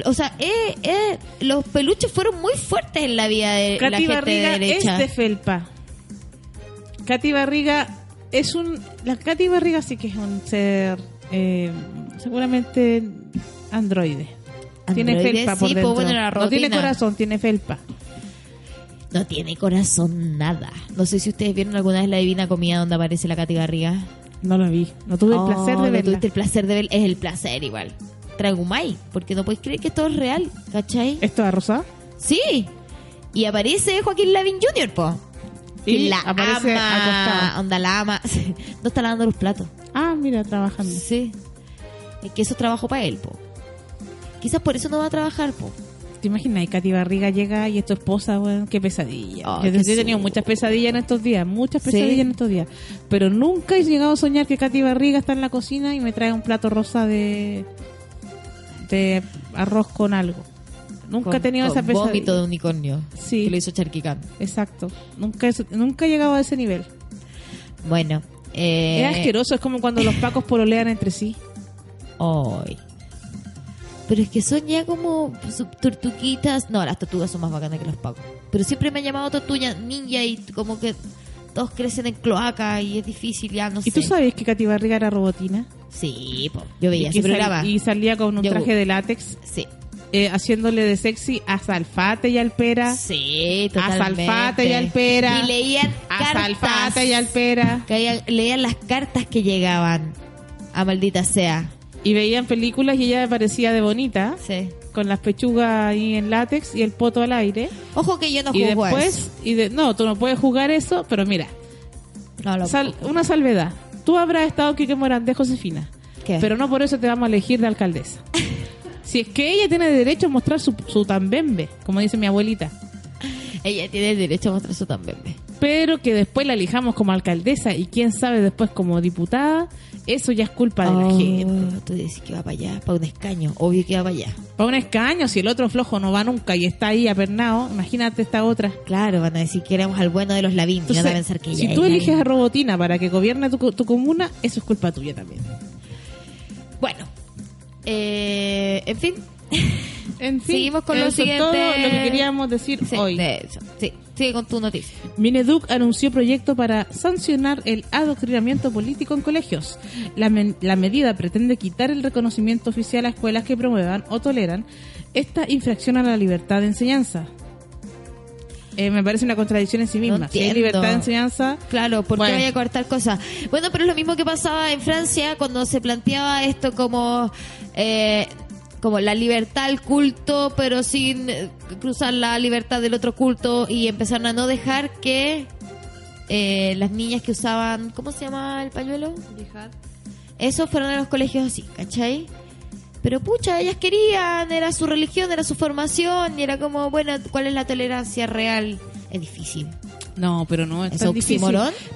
O sea, eh, eh, los peluches fueron muy fuertes en la vida de la Katy gente Barriga de derecha. es de felpa. Katy Barriga es un... La Katy Barriga sí que es un ser... eh, seguramente androide. Tiene felpa por sí, dentro. pues, bueno, la no tiene corazón, tiene felpa. No tiene corazón nada. No sé si ustedes vieron alguna vez la divina comida donde aparece la Katy Barriga. No la vi. No tuve el Oh, placer de no verla. tuviste el placer de ver. Es el placer igual. Tragumay. Porque no podéis creer que esto es real. ¿Cachai? ¿Esto es rosada? Sí. Y aparece Joaquín Lavin Jr., po. Y la aparece ama. Onda la ama. no está lavando los platos. Ah, mira, trabajando. Sí. Es que eso es trabajo para él, po. Quizás por eso no va a trabajar, po. ¿Te imaginas? Y Katy Barriga llega y es tu esposa, weón, qué pesadilla. Oh, yo, qué yo he tenido muchas pesadillas en estos días, muchas Sí. pesadillas en estos días. Pero nunca he llegado a soñar que Katy Barriga está en la cocina y me trae un plato rosa de, de arroz con algo. Nunca he Con- tenido con esa pesadilla. vómito de unicornio. Sí. Que lo hizo Charquicán. Exacto. Nunca, he- nunca he llegado a ese nivel. Bueno. Eh, es asqueroso, es como cuando los pacos pololean entre sí. Ay. Pero es que son ya como tortuguitas. No, las tortugas son más bacanas que los pacos. Pero siempre me han llamado tortuga ninja y como que todos crecen en cloaca y es difícil, ya no ¿Y sé. tú sabes que Katy Barriga era robotina? Sí, po. yo veía y, ese programa. y salía con un Yo- traje de látex, Sí. Eh, haciéndole de sexy a Salfate y Alpera. Sí, A totalmente. Salfate y Alpera. Y leían A cartas. Salfate y Alpera. Caían- leían las cartas que llegaban a maldita sea. Y veían películas y ella parecía de bonita, Sí. con las pechugas ahí en látex y el poto al aire. Ojo que yo no y juzgo después, eso. y de, no, tú no puedes jugar eso, pero mira, No lo sal- una salvedad. Tú habrás estado Quique Morandé, Josefina, ¿Qué? pero no por eso te vamos a elegir de alcaldesa. si es que ella tiene derecho a mostrar su, su tambembe, como dice mi abuelita. Ella tiene derecho a mostrar su también. pero que después la elijamos como alcaldesa y quién sabe después como diputada, eso ya es culpa de la Oh, gente. Tú decís que va para allá, para un escaño. Obvio que va para allá. Para un escaño, si el otro flojo no va nunca y está ahí apernado, imagínate esta otra. Claro, van a decir que éramos al bueno de los Lavín. Y van a Entonces, pensar que si tú es eliges a. Robotina para que gobierne tu, tu comuna, eso es culpa tuya también. Bueno, eh, en fin. En fin, Seguimos con lo siguiente. todo lo que queríamos decir Sí, hoy. de eso. Sí, sigue con tu noticia. Mineduc anunció proyecto para sancionar el adoctrinamiento político en colegios. La, men- la medida pretende quitar el reconocimiento oficial a escuelas que promuevan o toleran esta infracción a la libertad de enseñanza. Eh, me parece una contradicción en sí misma. si hay entiendo. libertad de enseñanza, Claro, ¿por qué Bueno. vaya a cortar cosas? Bueno, pero es lo mismo que pasaba en Francia cuando se planteaba esto como eh, como la libertad al culto, pero sin eh, cruzar la libertad del otro culto y empezaron a no dejar que eh, las niñas que usaban, ¿cómo se llama el pañuelo? Eso fueron a los colegios así, ¿cachai? Pero pucha, ellas querían, era su religión, era su formación, y era como, bueno, ¿cuál es la tolerancia real? Es difícil. no, pero no es ¿Es tan difícil.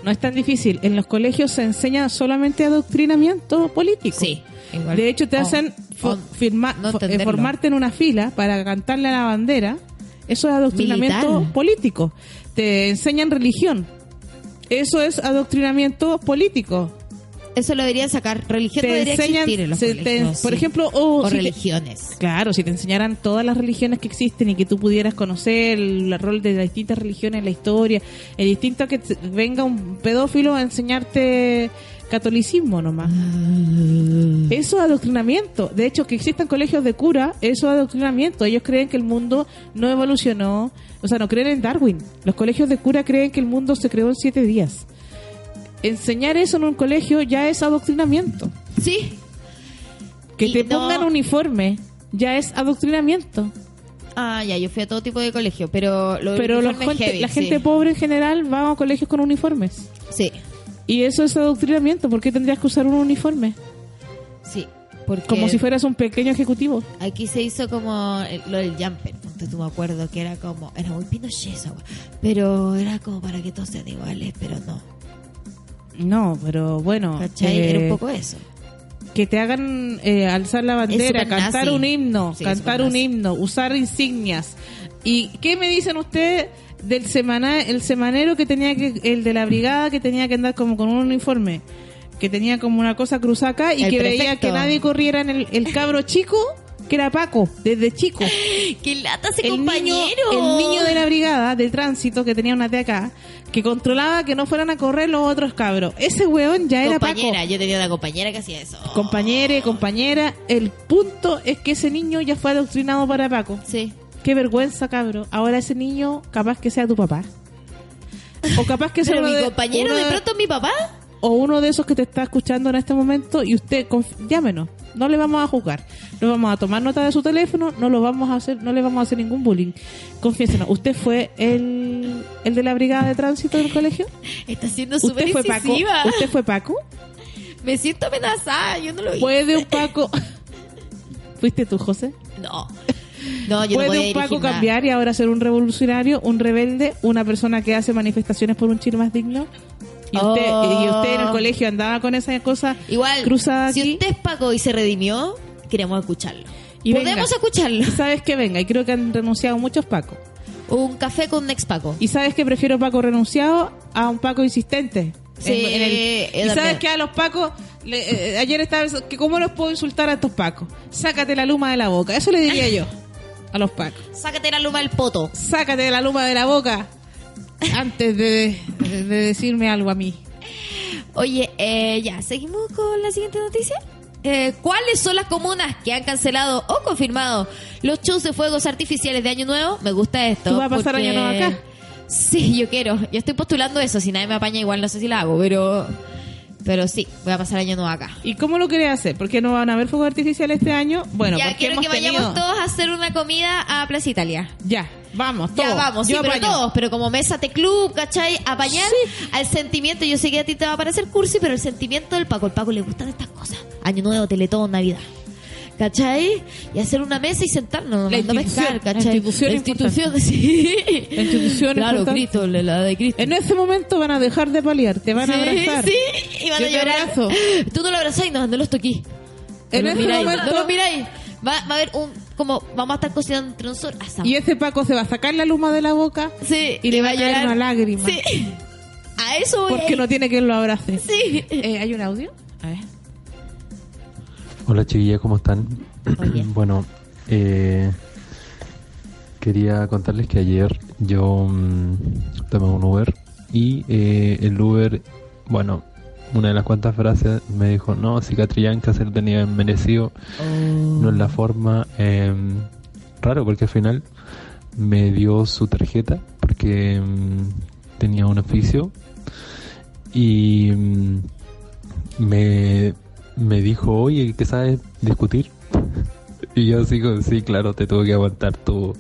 No es tan difícil. En los colegios se enseña solamente adoctrinamiento político. Sí, igual. De hecho, te Oh, hacen oh, firma- no fo- eh, formarte en una fila para cantarle a la bandera. Eso es adoctrinamiento Militar. político. Te enseñan religión. Eso es adoctrinamiento político. Eso lo deberían sacar. Religión Te no debería enseñan, existir en los se- te- por sí. ejemplo, o o si te- religiones. Claro, si te enseñaran todas las religiones que existen y que tú pudieras conocer el, el rol de las distintas religiones en la historia, es distinto a que te- venga un pedófilo a enseñarte catolicismo nomás. Eso es adoctrinamiento. De hecho, que existan colegios de cura, eso es adoctrinamiento. Ellos creen que el mundo no evolucionó, o sea, no creen en Darwin. Los colegios de cura creen que el mundo se creó en siete días. Enseñar eso en un colegio ya es adoctrinamiento. Sí. Que Y te no- pongan uniforme ya es adoctrinamiento. Ah, ya, yo fui a todo tipo de colegio, pero lo Pero los heavy, la gente pobre en general va a colegios con uniformes. Sí, Y eso es adoctrinamiento. ¿Por qué tendrías que usar un uniforme? sí. Porque Como si fueras un pequeño ejecutivo. aquí se hizo como el- lo del jumper. Entonces tú me acuerdo que era como, era muy pinochet. Pero era como para que todos sean iguales, pero no. No, pero bueno. ¿Cachai? eh, era un poco eso. que te hagan eh, alzar la bandera, cantar nazi. un himno, Sí, cantar un nazi. himno, usar insignias. ¿Y qué me dicen ustedes del semana, el semanero que tenía que, el de la brigada que tenía que andar como con un uniforme? Que tenía como una cosa cruzada acá y El que veía que nadie corriera en el, el cabro chico, que era Paco, desde chico. ¡Qué lata ese el niño, compañero! el niño de la brigada de tránsito que tenía una de acá, que controlaba que no fueran a correr los otros cabros. Ese weón ya era Paco. compañera, yo tenía una compañera que hacía eso. Compañere, compañera, el punto es que ese niño ya fue adoctrinado para Paco. Sí. Qué vergüenza, cabro. Ahora ese niño capaz que sea tu papá. O capaz que sea mi de, compañero uno de de- pronto es mi papá. O uno de esos que te está escuchando en este momento y usted llámenos. No le vamos a juzgar. No vamos a tomar nota de su teléfono, no lo vamos a hacer, no le vamos a hacer ningún bullying. Confiésenos, ¿usted fue el, el de la brigada de tránsito del colegio? Está siendo súper ¿Usted fue Paco? ¿Usted fue Paco? Me siento amenazada, yo no lo vi. ¿Puede un Paco? ¿Fuiste tú, José? No. No, yo no ¿Puede voy a un Paco cambiar y ahora ser un revolucionario, un rebelde, una persona que hace manifestaciones por un Chile más digno? ¿Y usted, Oh. y usted en el colegio andaba con esa cosa Igual, cruzada si aquí? usted es Paco y se redimió, queremos escucharlo. Y Podemos venga. escucharlo. Y sabes que venga, y creo que han renunciado muchos Pacos. Un café con un ex Paco. Y sabes que prefiero Paco renunciado a un Paco insistente. Sí, En- en el- yo y sabes que a los Pacos, le- eh, ayer estaba que cómo los puedo insultar a estos Pacos. Sácate la luma de la boca. Eso le diría yo a los Pacos. Sácate la luma del poto. Sácate la luma de la boca antes de, de- de decirme algo a mí. Oye, eh, ya, seguimos con la siguiente noticia. Eh, ¿Cuáles son las comunas que han cancelado o confirmado los shows de fuegos artificiales de Año Nuevo? Me gusta esto. ¿Tú vas a pasar porque- Año Nuevo acá? Sí, yo quiero. Yo estoy postulando eso. Si nadie me apaña, igual no sé si la hago, pero. Pero sí, voy a pasar Año Nuevo acá. ¿Y cómo lo querés hacer? ¿Por qué no van a haber fuegos artificiales este año? Bueno, ya porque quiero hemos que vayamos todos a hacer una comida a Plaza Italia. Ya, vamos, Ya todos. vamos, sí, Yo pero apaño. todos, pero como mesa de club, ¿cachai? Apañar al sentimiento. Yo sé que a ti te va a parecer cursi, pero el sentimiento del Paco. El Paco le gustan estas cosas. Año Nuevo, Teletón, Navidad. ¿Cachai? Y hacer una mesa y sentarnos, La no pescar, institución, la ¿cachai? institución La institución, sí. La institución Claro, importante. Cristo, la la de Cristo. En ese momento van a dejar de paliar, te van a Sí, abrazar. sí, y van Yo a llorar. abrazo. Tú no lo abrazás y no, no los toquí. No En ese miráis, momento- no los miráis. Va, va a haber un, como, vamos a estar cocinando entre nosotros. asado. Y ese Paco se va a sacar la luma de la boca Sí, y le va a llorar. una lágrima. Sí. A eso voy. Porque a no tiene quien lo abrace. Sí. Eh, ¿Hay un audio? A ver. Hola chiquillas, ¿cómo están? bueno, eh, quería contarles que ayer yo mm, tomé un Uber y eh, el Uber, bueno, una de las cuantas frases me dijo, no, si Catrillanca se lo tenía merecido, no es la forma, eh, raro porque al final me dio su tarjeta porque mm, tenía un oficio y mm, me, me dijo, oye, ¿qué sabes discutir? Y yo sigo, sí, claro, te tuve que aguantar tu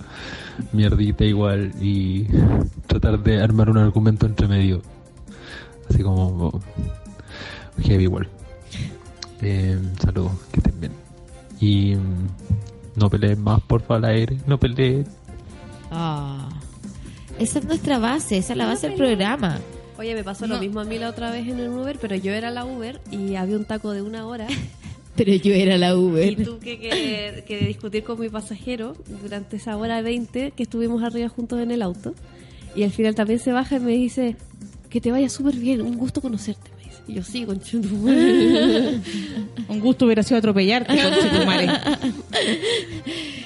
mierdita igual y tratar de armar un argumento entre medio. Así como oh, heavy igual. Eh, saludos, que estén bien. Y mm, no peleen más, porfa, al aire. No peleen. Ah. Esa es nuestra base, esa es la base del programa. Oye, me pasó lo No. mismo a mí la otra vez en el Uber, pero yo era la Uber y había un taco de una hora Pero yo era la y Uber. tuve que, que discutir con mi pasajero durante esa hora 20 que estuvimos arriba juntos en el auto. Y al final también se baja y me dice que te vaya súper bien, un gusto conocerte. Me dice. Y yo sí, con Un gusto hubiera sido atropellarte,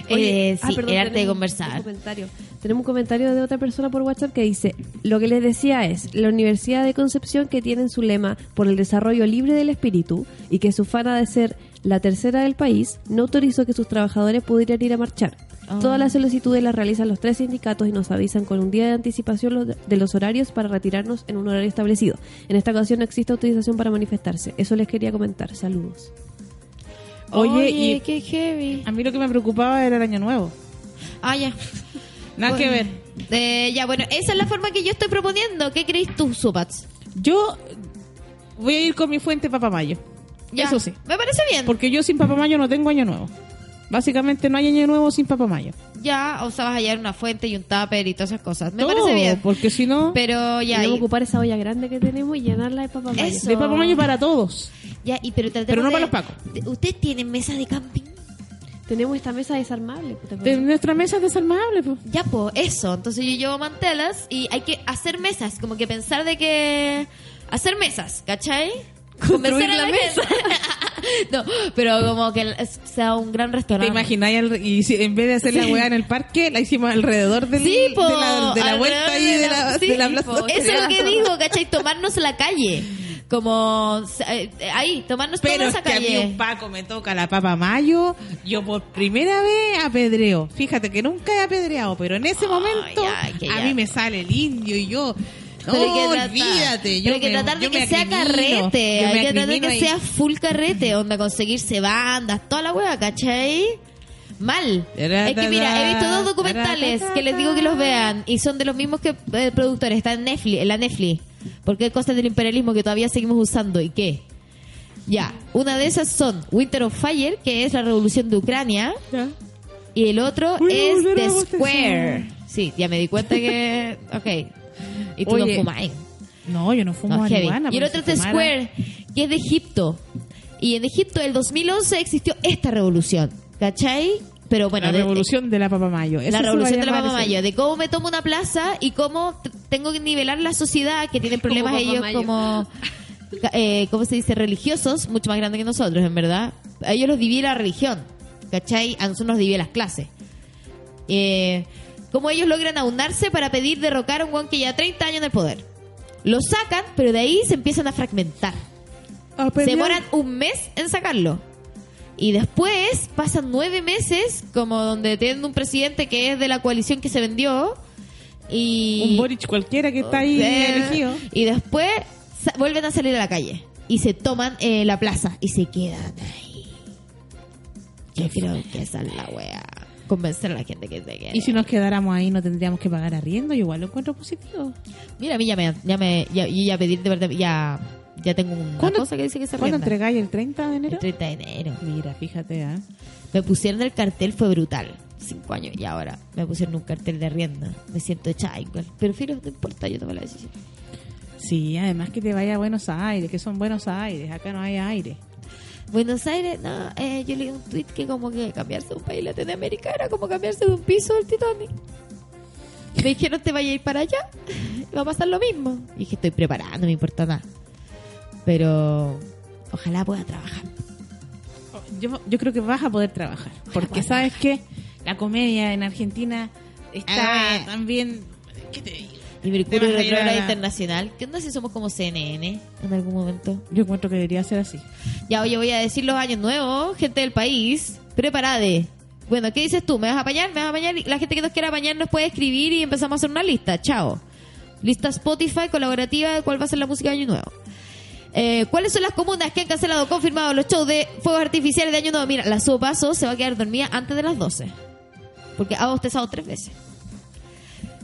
conchetumare. Eh, sí, perdón, el arte de conversar. un comentario. Tenemos un comentario de otra persona por WhatsApp que dice, lo que les decía es, la Universidad de Concepción que tiene en su lema por el desarrollo libre del espíritu y que su fana de ser la tercera del país, no autorizó que sus trabajadores pudieran ir a marchar. Ah. Todas las solicitudes las realizan los tres sindicatos y nos avisan con un día de anticipación de los horarios para retirarnos en un horario establecido. En esta ocasión no existe autorización para manifestarse. Eso les quería comentar. Saludos. Oye, y qué heavy. a mí lo que me preocupaba era el año nuevo. Ah, ya. Nada Bueno, que ver. eh, ya, bueno, esa es la forma que yo estoy proponiendo. ¿Qué crees tú, Supats? Yo voy a ir con mi fuente Papamayo. Ya, Eso sí. Me parece bien. Porque yo sin Papamayo no tengo año nuevo. Básicamente no hay año nuevo sin Papamayo. Ya, a hallar una fuente y un tupper y todas esas cosas. Me Todo, parece bien. Porque si no, Pero ya, y- ocupar esa olla grande que tenemos y llenarla de papamayo. Eso. de Papamayo para todos. ya, y pero Pero no de- para los pacos. ¿Usted tiene mesa de camping? Tenemos esta mesa desarmable. De pero- nuestra mesa es desarmable, pues. Ya, pues, eso. Entonces yo llevo mantelas y hay que hacer mesas. Como que pensar de que... Hacer mesas, ¿cachai? Convencer a la gente. no, pero como que sea un gran ¿Te restaurante. imagináis? al- y si, en vez de hacer la weá en el parque, la hicimos alrededor del, Sí, po, de la, de la alrededor vuelta ahí de la, sí, de la plaza. po. Eso es lo que digo, ¿cachai? Tomarnos la calle. Como eh, ahí, tomarnos Pero toda es que a mí calle. un Paco me toca la papa mayo, yo por primera vez apedreo. Fíjate que nunca he apedreado, pero en ese momento a mí me sale el indio y yo... No, Pero hay que tratar- olvídate. Yo pero hay que me- tratar de que sea acrimino, carrete. Hay que tratar de que ahí. sea full carrete. Onda, conseguirse bandas, toda la hueá, ¿cachai? Mal. Es que mira, he visto dos documentales que les digo que los vean y son de los mismos que eh, productores. Está en Netflix, en la Netflix. Porque hay cosas del imperialismo que todavía seguimos usando. ¿Y qué? Ya, una de esas son Winter of Fire, que es la revolución de Ucrania. Ya. Y el otro es The. Square. Sí, ya me di cuenta que... Ok. Y tú Oye, no fumáis. No, yo no fumo No, marihuana. Y el otro es Square, que es de Egipto. Y en Egipto, el 2011, existió esta revolución. ¿Cachai? Pero bueno, la de- revolución de la papa mayo. Eso la revolución de la Papa Mayo, de cómo me tomo una plaza y cómo tengo que nivelar la sociedad que tienen problemas ellos Mayo. como, eh, ¿cómo se dice? Religiosos, mucho más grandes que nosotros, en verdad. A ellos los divide la religión, ¿cachai? A nosotros nos divide las clases. Eh, cómo ellos logran aunarse para pedir derrocar a un guan que ya 30 años en el poder. Lo sacan, pero de ahí se empiezan a fragmentar. A Se demoran un mes en sacarlo. Y después pasan nueve meses, como donde tienen un presidente que es de la coalición que se vendió. Y, Un Boric cualquiera que está ahí Eh, elegido. Y después vuelven a salir a la calle. Y se toman eh, la plaza. Y se quedan ahí. Yo creo que esa es la wea. Convencer a la gente que se quede. Y si nos quedáramos ahí no tendríamos que pagar arriendo, yo igual lo encuentro positivo. Mira, a mí ya me... Ya, me, ya, yo ya pedí de verdad... Ya, ya tengo una ¿Cuándo- cosa que dice que se ¿Cuándo entregáis el 30 de enero? El 30 de enero. Mira, fíjate, ¿ah? me pusieron el cartel, fue brutal. Cinco años y ahora me pusieron un cartel de arriendo. Me siento echada igual. Pero filo, no importa, yo tomé la decisión. Sí, además que te vaya a Buenos Aires, que son Buenos Aires, acá no hay aire. Buenos Aires, no, eh, yo leí un tweet que como que cambiarse de un país latinoamericano era como cambiarse de un piso del Titanic. Me dijeron, te vaya a ir para allá, va a pasar lo mismo. Y dije, estoy preparada, no me importa nada. Pero ojalá pueda trabajar. Yo, yo creo que vas a poder trabajar, porque sabes que la comedia en Argentina está Ah. también... ¿Qué te digo? Y Mercurio la- Internacional, ¿qué onda si somos como CNN en algún momento? Yo encuentro que debería ser así. Ya, oye, voy a decir los años nuevos, gente del país, preparade. Bueno, ¿qué dices tú? ¿Me vas a apañar? ¿Me vas a apañar? La gente que nos quiera apañar nos puede escribir y empezamos a hacer una lista. Chao. Lista Spotify colaborativa de cuál va a ser la música de Año Nuevo. Eh, ¿Cuáles son las comunas que han cancelado o confirmado los shows de fuegos artificiales de Año Nuevo? Mira, la Paso se va a quedar dormida antes de las 12. Porque ha bostezado tres veces.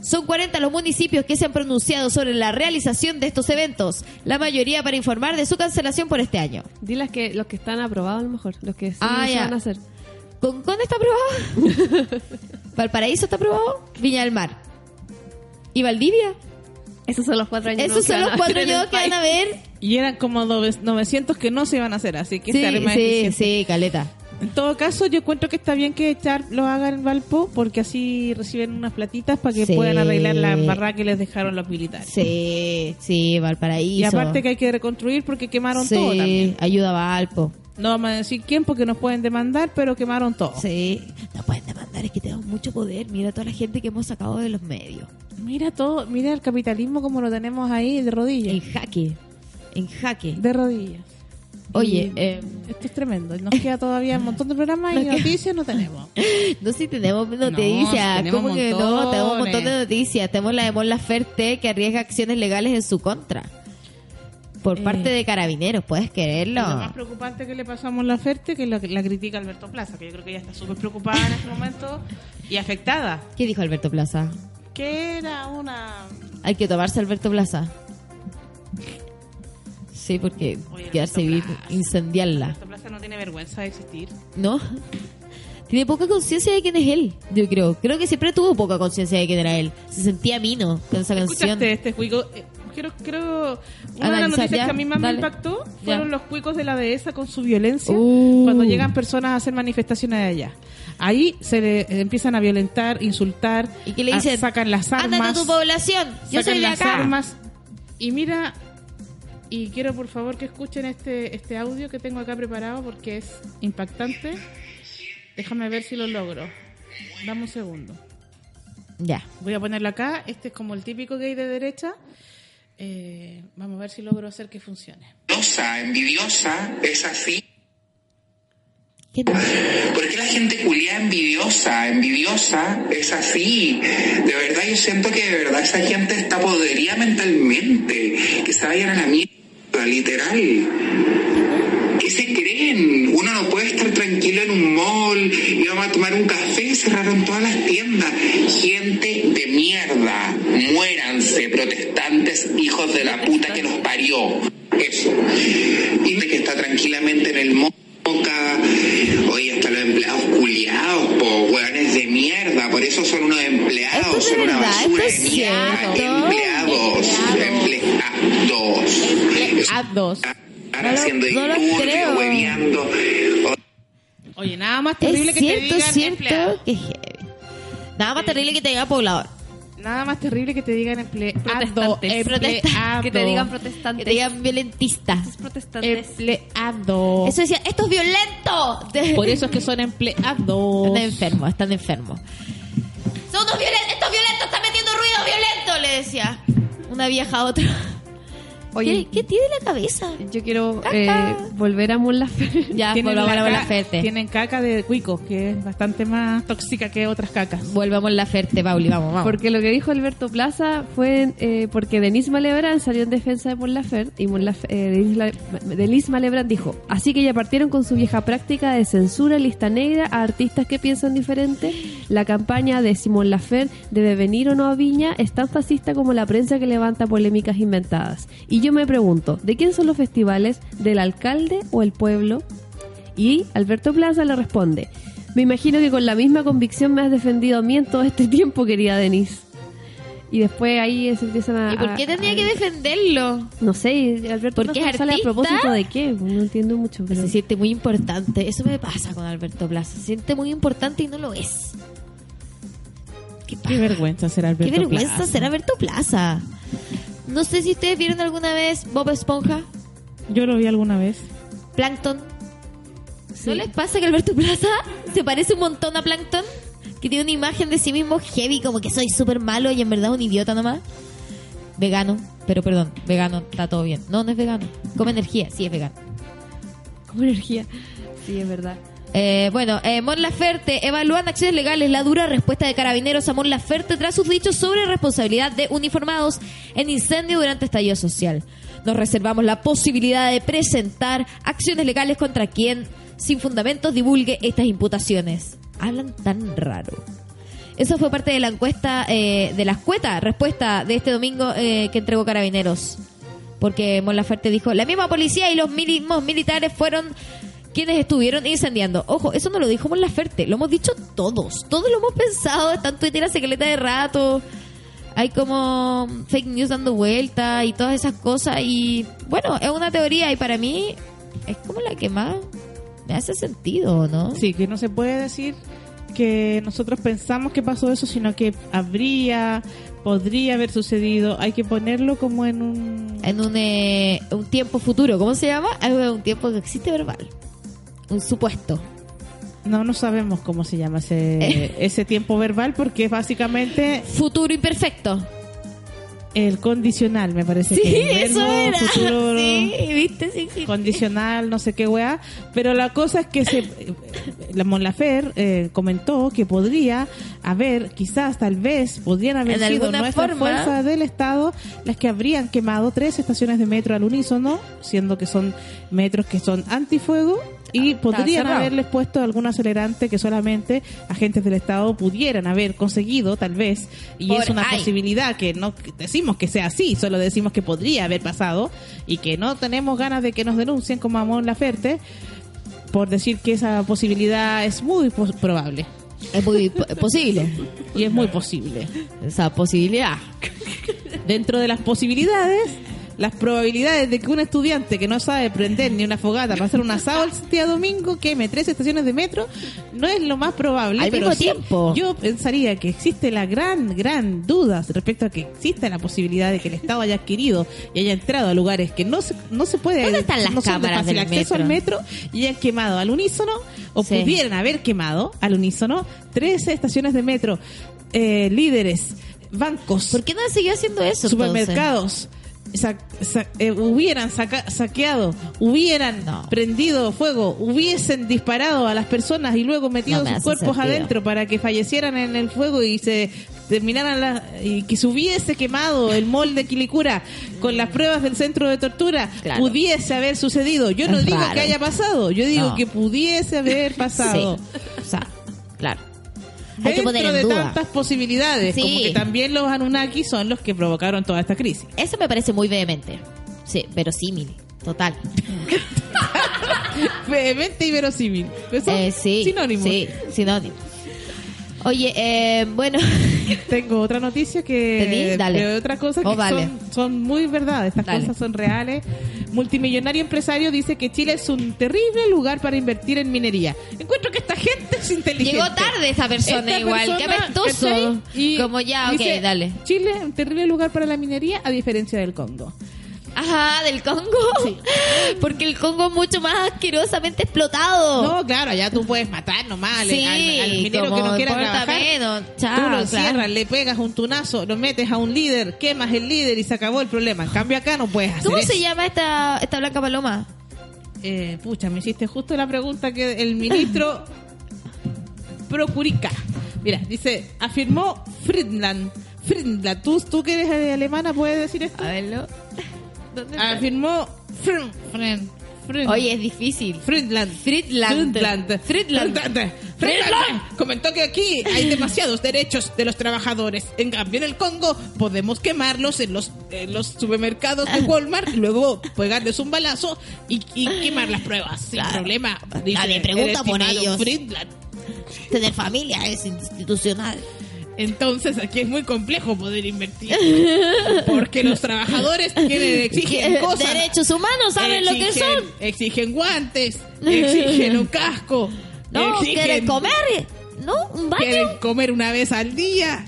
Son 40 los municipios que se han pronunciado sobre la realización de estos eventos, la mayoría para informar de su cancelación por este año. Dilas que los que están aprobados a lo mejor, los que sí Ah, se ya. van a hacer. ¿Concón está aprobado? ¿Valparaíso está aprobado? Viña del Mar. ¿Y Valdivia? Esos son los cuatro años Esos son van los a cuatro años que van a ver. Y eran como nove- 900 que no se iban a hacer, así que Sí, se arma sí, sí, caleta. En todo caso, yo encuentro que está bien que Echar lo haga en Valpo, porque así reciben unas platitas para que Sí. puedan arreglar la embarrada que les dejaron los militares. Sí, sí, Valparaíso. Y aparte que hay que reconstruir porque quemaron sí, todo también. ayuda a Valpo. No vamos a decir quién porque nos pueden demandar, pero quemaron todo. Sí, nos pueden demandar, es que tenemos mucho poder. Mira toda la gente que hemos sacado de los medios. Mira todo, mira el capitalismo como lo tenemos ahí de rodillas. En jaque, en jaque. De rodillas. Oye, eh, esto es tremendo. Nos queda todavía un montón de programas y noticias no tenemos. no si tenemos noticias. tenemos ¿Cómo que no? Tenemos un montón de noticias. Tenemos la de Mon Laferte que arriesga acciones legales en su contra. Por Eh. parte de carabineros, ¿puedes creerlo? Lo más preocupante que le pasamos a la Ferte, que la, la critica Alberto Plaza, que yo creo que ella está súper preocupada en este momento y afectada. ¿Qué dijo Alberto Plaza? Que era una... Hay que tomarse Alberto Plaza. Sí, porque Oye, quedarse vivir, incendiarla. Alberto Plaza no tiene vergüenza de existir. ¿No? Tiene poca conciencia de quién es él, yo creo. Creo que siempre tuvo poca conciencia de quién era él. Se sentía mino con esa canción. ¿Escuchaste este juego? Eh, Quiero, creo, una de las noticias ya, que a mí más dale. me impactó Ya. fueron los cuicos de la dehesa con su violencia Uh. cuando llegan personas a hacer manifestaciones de allá. Ahí se le eh, empiezan a violentar, insultar, ¿Y qué le a- dicen? sacan las armas. tu población. Yo sacan soy de acá. armas y mira y quiero por favor que escuchen este este audio que tengo acá preparado porque es impactante déjame ver si lo logro dame un segundo Ya. voy a ponerlo acá este es como el típico gay de derecha Eh, vamos a ver si logro hacer que funcione envidiosa, envidiosa, es así. ¿Qué tal? ¿Por qué la gente culia envidiosa, envidiosa, es así? De verdad, yo siento que de verdad esa gente está podrida mentalmente. Que se vayan a la mierda, literal. ¿Qué se creen? Uno no puede estar tranquilo en un mall, íbamos a tomar un café, cerraron todas las tiendas. Gente de mierda, muéranse, protestantes, hijos de la puta que los parió. Eso. Y de que está tranquilamente en el moca. Oye, hasta los empleados culiados, po, hueones de mierda. Por eso son unos Esto empleados, es son una verdad, basura esto de es mierda. Dos Ahora No lo- haciendo no lo disturbio, creo. hueveando. oye nada más terrible Es que te digan cierto. empleado. Que heavy. Nada más terrible que te diga poblador. nada más terrible que te digan empleado Protestantes. empleado Que te digan Que protestantes. te digan violentistas. protestantes. empleado Eso decía, esto es violento. por eso es que son empleados Están enfermos, están enfermos. Son unos violentos, estos violentos están metiendo ruido violento, le decía. Una vieja a otra. Oye, ¿Qué, qué tiene en la cabeza? yo quiero eh, volver a Mon Laferte. Ya, volvamos a la ca- Ferte. tienen caca de cuico que es bastante más tóxica que otras cacas Volvamos a la Ferte, Pauli, vamos, vamos. Porque lo que dijo Alberto Plaza fue eh, porque Denise Malebrán salió en defensa de Mon Laferte y Mon eh, Denise, Malebrán dijo, así que ya partieron con su vieja práctica de censura lista negra a artistas que piensan diferente. La campaña de Simón Laferte debe venir o no a Viña es tan fascista como la prensa que levanta polémicas inventadas. Y yo me pregunto, ¿de quién son los festivales? ¿Del alcalde o el pueblo? Y Alberto Plaza le responde, Me imagino que con la misma convicción me has defendido a mí en todo este tiempo, querida Denise. Y después ahí se empiezan a... ¿Y por qué tendría a- que defenderlo? No sé, Alberto Porque Plaza es sale a artista. propósito de qué, no entiendo mucho. Pero... Se siente muy importante. Eso me pasa con Alberto Plaza. Se siente muy importante y no lo es. Qué, Qué vergüenza ser Alberto Qué vergüenza Plaza. ser Alberto Plaza. No sé si ustedes vieron alguna vez Bob Esponja, Yo lo vi alguna vez. Plankton. ¿No les pasa que Alberto Plaza se parece un montón a Plankton? Que tiene una imagen de sí mismo heavy, como que soy súper malo y en verdad un idiota nomás. Vegano, pero perdón, vegano, está todo bien. No, no es vegano. Come energía, sí es vegano. Como energía. Sí, es verdad. Eh, bueno, eh, Mon Laferte evalúan acciones legales la dura respuesta de carabineros a Mon Laferte tras sus dichos sobre responsabilidad de uniformados en incendio durante estallido social. Nos reservamos la posibilidad de presentar acciones legales contra quien, sin fundamentos, divulgue estas imputaciones. Hablan tan raro. Eso fue parte de la encuesta eh, de la escueta respuesta de este domingo que entregó Carabineros. Porque Mon Laferte dijo, la misma policía y los mismos militares fueron quienes estuvieron incendiando. Ojo, eso no lo dijo Mon Laferte, lo hemos dicho todos. Todos lo hemos pensado, está en Twitter hace caleta de rato. Hay como fake news dando vuelta y todas esas cosas. Y bueno, es una teoría y para mí es como la que más me hace sentido, ¿no? Sí, que no se puede decir que nosotros pensamos que pasó eso, sino que habría, podría haber sucedido. Hay que ponerlo como en un... en un, eh, un tiempo futuro. ¿Cómo se llama? De un tiempo que existe verbal. Un supuesto. No, no sabemos cómo se llama ese, ese tiempo verbal porque es básicamente Futuro imperfecto. el condicional, me parece Sí, que eso verbo era. futuro Sí, viste, sí, sí. condicional, no sé qué weá. Pero la cosa es que se, la Mon Lafer eh, comentó que podría haber, quizás, tal vez, podrían haber En sido nuestras forma. fuerzas del Estado las que habrían quemado tres estaciones de metro al unísono, siendo que son metros que son antifuego. Y podrían cerrado. haberles puesto algún acelerante que solamente agentes del Estado pudieran haber conseguido, tal vez. Y Por es una ahí. posibilidad que no decimos que sea así, solo decimos que podría haber pasado y que no tenemos ganas de que nos denuncien como a Mon Laferte por decir que esa posibilidad es muy probable. Es muy po- posible. Y es muy posible. Esa posibilidad. Dentro de las posibilidades, las probabilidades de que un estudiante que no sabe prender ni una fogata para hacer un asado el día domingo queme tres estaciones de metro no es lo más probable. Al pero mismo sí, tiempo. Yo pensaría que existe la gran, gran duda respecto a que exista la posibilidad de que el Estado haya adquirido y haya entrado a lugares que no se, no se puede ¿Dónde están las no cámaras del acceso al metro y hayan quemado al unísono o Sí. pudieran haber quemado al unísono 13 estaciones de metro, eh, líderes, bancos, ¿Por qué no seguido haciendo eso? entonces? Sa- sa- eh, hubieran saca- saqueado, hubieran No. prendido fuego, hubiesen disparado a las personas y luego metido No sus cuerpos sentido. adentro para que fallecieran en el fuego y se terminaran la- y que se hubiese quemado el molde Quilicura con las pruebas del centro de tortura Claro. pudiese haber sucedido yo no Es digo raro. que haya pasado yo digo No. que pudiese haber pasado Sí. O sea, claro. Hay que dentro poner en de duda. tantas posibilidades Sí. como que también los Anunnaki son los que provocaron toda esta crisis Eso me parece muy vehemente. Sí, verosímil. Total. vehemente y verosímil. Eso, Eh, sí. sinónimos. Sí, sinónimo. Oye, eh, bueno, Tengo otra noticia que. Dale. de otra cosa que Oh, son, son muy verdad, estas Dale. cosas son reales. Multimillonario empresario dice que Chile es un terrible lugar para invertir en minería. Encuentro que esta gente es inteligente. llegó tarde esa persona Esta igual. persona, Qué apestoso. Y Como ya, ok, dice, dale. Chile es un terrible lugar para la minería a diferencia del Congo. Ajá, del Congo. Porque el Congo es mucho más asquerosamente explotado. No, claro, allá tú puedes matar nomás al. Sí, al- al minero como que no quiera trabajar. menos. Tú Chao, lo claro. encierras, le pegas un tunazo, lo metes a un líder, quemas el líder y se acabó el problema. En cambio acá no puedes hacer ¿Cómo eso. se llama esta, esta blanca paloma? Eh, pucha, me hiciste justo la pregunta que el ministro Procurica. Mira, dice, afirmó Friedland. Friedland, ¿tú, tú que eres alemana puedes decir esto? A verlo. Afirmó Friend, Friend, Friend- Oye, es difícil. Friedland. Friedland. Friedland. Friedland. Friedland. Comentó que aquí hay demasiados derechos de los trabajadores. En cambio, en el Congo podemos quemarlos en los, en los supermercados de Walmart y luego pegarles un balazo y, y quemar las pruebas sin Claro. problema. Nadie pregunta por ellos. Friedland. Tener familia es institucional. Entonces aquí es muy complejo poder invertir. Porque los trabajadores tienen, exigen cosas. Derechos humanos, ¿saben lo que Exigen- son? Exigen guantes, exigen un casco. No, exigen- quieren comer, ¿no? Un baño. Quieren comer una vez al día.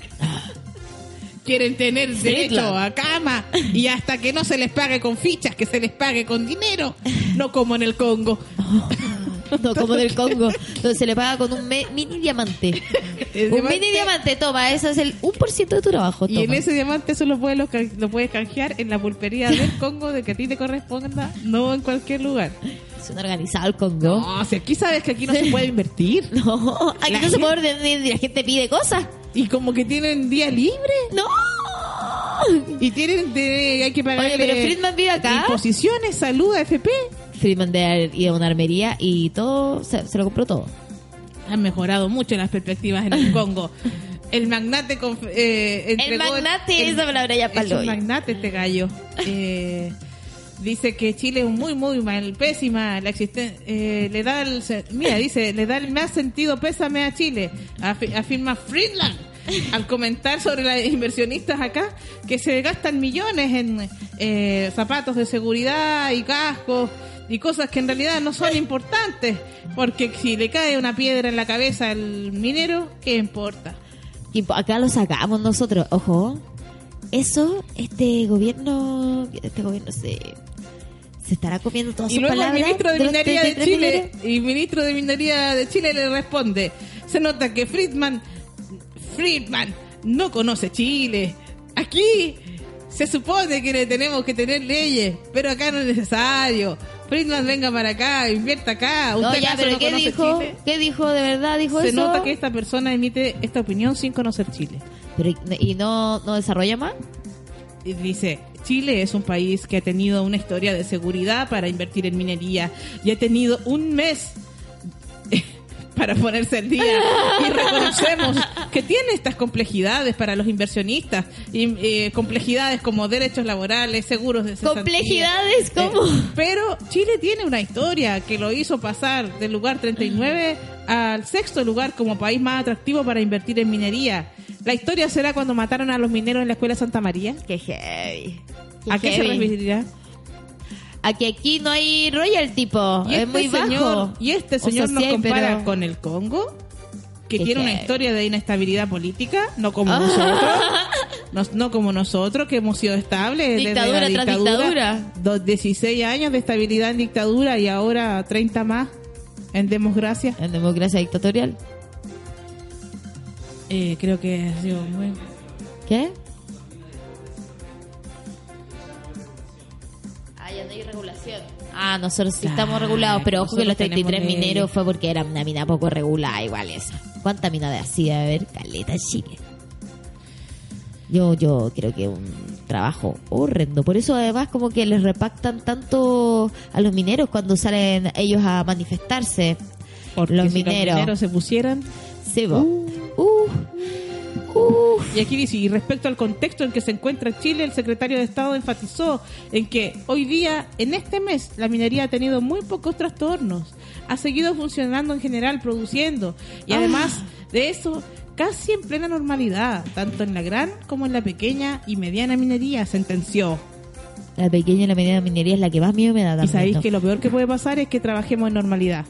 Quieren tener derecho a cama. Y hasta que no se les pague con fichas, que se les pague con dinero. No como en el Congo. No, como del Congo, donde se le paga con un mini diamante. El Un diamante- mini diamante, toma, eso es el 1% de tu trabajo. Y en toma. ese diamante puedes lo, ca- lo puedes canjear en la pulpería del Congo de que a ti te corresponda, no en cualquier lugar. Es un organizado el Congo. No, si aquí sabes que aquí no se puede invertir. No, aquí La no se gente- puede ordenar y la gente pide cosas. Y como que tienen día libre. ¡No! Y tienen de, hay que pagar Oye, pero Friedman vive acá. imposiciones, salud, AFP. Friedman de a una armería y todo, se, se lo compró todo. Han mejorado mucho las perspectivas en el Congo. El magnate con, eh, entregó- magnate, esa palabra ya palo. un magnate este gallo. Eh, dice que Chile es muy, muy mal, pésima la existencia. le da el, mira, dice, le da el más sentido pésame a Chile, afi- afirma Friedland. Al comentar sobre las inversionistas acá, que se gastan millones en eh, zapatos de seguridad y cascos y cosas que en realidad no son importantes, porque si le cae una piedra en la cabeza al minero, ¿qué importa? Y acá lo sacamos nosotros. Ojo, eso, este gobierno, este gobierno se, se estará comiendo todas Y sus luego el palabras. ministro de Minería de 33 Chile, mineros. y ministro de Minería de Chile le responde, se nota que Friedman, Friedman no conoce Chile. Aquí se supone que le tenemos que tener leyes, pero acá no es necesario. Friedman venga para acá, invierta acá. No, ¿Usted ya, acaso pero no ¿qué dijo? Chile? ¿Qué dijo de verdad? ¿Dijo Se eso? nota que esta persona emite esta opinión sin conocer Chile. Pero, ¿Y no, no desarrolla más? Y dice, Chile es un país que ha tenido una historia de seguridad para invertir en minería y ha tenido un mes para ponerse al día y reconocemos que tiene estas complejidades para los inversionistas y eh, complejidades como derechos laborales, seguros de cesantía. ¿Complejidades? Eh, pero Chile tiene una historia que lo hizo pasar del lugar 39 al sexto lugar como país más atractivo para invertir en minería. La historia será cuando mataron a los mineros en la escuela Santa María. Qué heavy. ¿A qué se referirá? A que aquí no hay royal tipo. Es este muy señor, bajo. Y este O sea, señor sí nos hay, compara pero- con el Congo, que tiene una historia de inestabilidad política, no como Ah. nosotros, nos- no como nosotros, que hemos sido estables. desde Dictadura la tras dictadura. Dos- 16 años de estabilidad en dictadura y ahora 30 más en democracia. En democracia dictatorial. Eh, creo que ha sido muy... ¿Qué? Ah, nosotros sí estamos regulados, pero ojo que los 33 tenemos leyes. mineros fue porque era una mina poco regulada, igual esa. ¿Cuánta mina de así debe haber? Caleta Chile. Yo, yo creo que es un trabajo horrendo. Por eso además como que les repactan tanto a los mineros cuando salen ellos a manifestarse. Porque los si mineros. los mineros se pusieran... Sí, po. Uh, uh. Y aquí dice, y respecto al contexto en que se encuentra Chile, el secretario de Estado enfatizó en que hoy día, en este mes, la minería ha tenido muy pocos trastornos, ha seguido funcionando en general, produciendo, y además de eso, casi en plena normalidad, tanto en la gran como en la pequeña y mediana minería, sentenció. La pequeña y la mediana minería es la que más miedo me da Y sabéis que lo peor que puede pasar es que trabajemos en normalidad.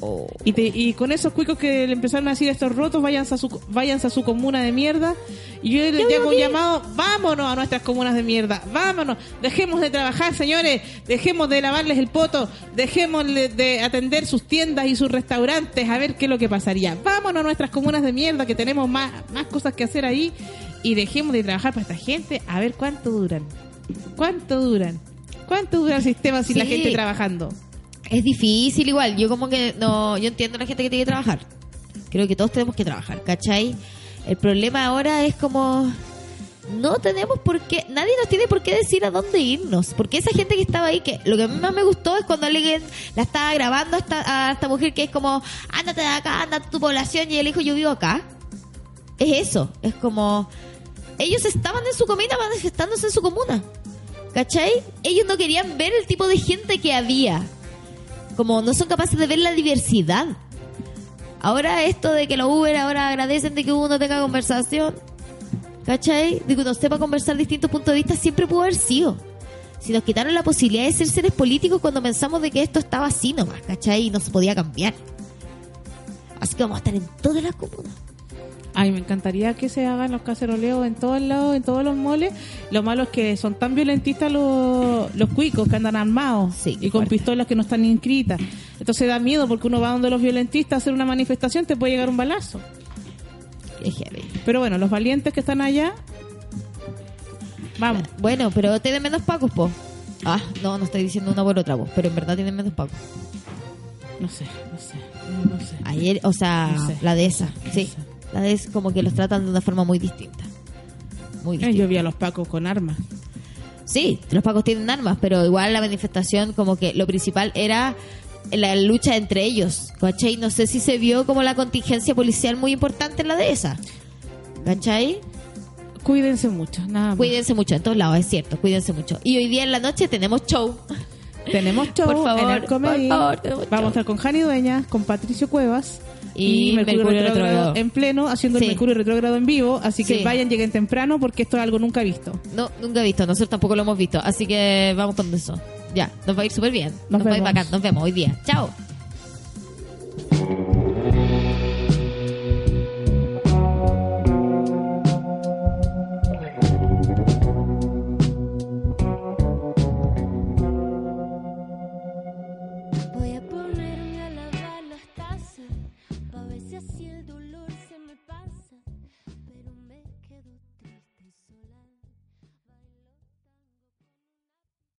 Oh. Y, te- y con esos cuicos que le empezaron a decir a estos rotos, váyanse a su, váyanse a su comuna de mierda. Y yo les hago un llamado, vámonos a nuestras comunas de mierda, vámonos, dejemos de trabajar, señores, dejemos de lavarles el poto, dejemos de, de atender sus tiendas y sus restaurantes, a ver qué es lo que pasaría. Vámonos a nuestras comunas de mierda, que tenemos más, más cosas que hacer ahí, y dejemos de trabajar para esta gente, a ver cuánto duran. ¿Cuánto duran? ¿Cuánto dura el sistema sin la gente trabajando? Es difícil igual. Yo como que no, yo entiendo a la gente que tiene que trabajar. Creo que todos tenemos que trabajar, ¿cachai? El problema ahora es como no tenemos por qué, nadie nos tiene por qué decir a dónde irnos. Porque esa gente que estaba ahí, que lo que más me gustó es cuando alguien la estaba grabando a esta, a esta mujer que es como, ándate de acá, ándate a tu población, y él dijo, yo vivo acá. Es eso, es como, ellos estaban en su comuna manifestándose en su comuna. ¿Cachai? Ellos no querían ver el tipo de gente que había. Como no son capaces de ver la diversidad. Ahora esto de que los Uber ahora agradecen de que uno tenga conversación, ¿cachai? De que uno sepa conversar distintos puntos de vista, siempre pudo haber sido. Si nos quitaron la posibilidad de ser seres políticos cuando pensamos de que esto estaba así nomás, ¿cachai? Y no se podía cambiar. Así que vamos a estar en todas las comunas. Ay, me encantaría que se hagan los caceroleos en todos lados, en todos los moles. Lo malo es que son tan violentistas los, los cuicos que andan armados Sí, y con fuerte. pistolas que no están inscritas. Entonces da miedo porque uno va donde los violentistas a hacer una manifestación, te puede llegar un balazo. Pero bueno, los valientes que están allá, vamos. Bueno, pero tienen menos pacos, po. Ah, no, no estoy diciendo una por otra, po, pero en verdad tienen menos pacos. No sé, no sé, no, sé. Ayer, o sea, No sé. la de esa, sí. sé. Esa como que los tratan de una forma muy distinta. Muy Eh, distinta. Yo vi a los pacos con armas. Sí, los pacos tienen armas, pero igual la manifestación como que lo principal era la lucha entre ellos, ¿cachai? No sé si se vio como la contingencia policial muy importante en la de esa, ¿cachai? Cuídense mucho, nada más. Cuídense mucho, en todos lados, es cierto, cuídense mucho. Y hoy día en la noche tenemos show. Tenemos show Por favor, en el comedy. por favor, Vamos a estar con Jani Dueñas, con Patricio Cuevas Y Mercurio Retrógrado. en pleno, haciendo Sí. el Mercurio Retrógrado en vivo. Así que Sí. vayan, lleguen temprano porque esto es algo nunca visto. No, nunca visto, nosotros tampoco lo hemos visto, así que vamos con eso. Ya, nos va a ir súper bien. Nos Nos, va a ir bacán, nos vemos hoy día. Chao.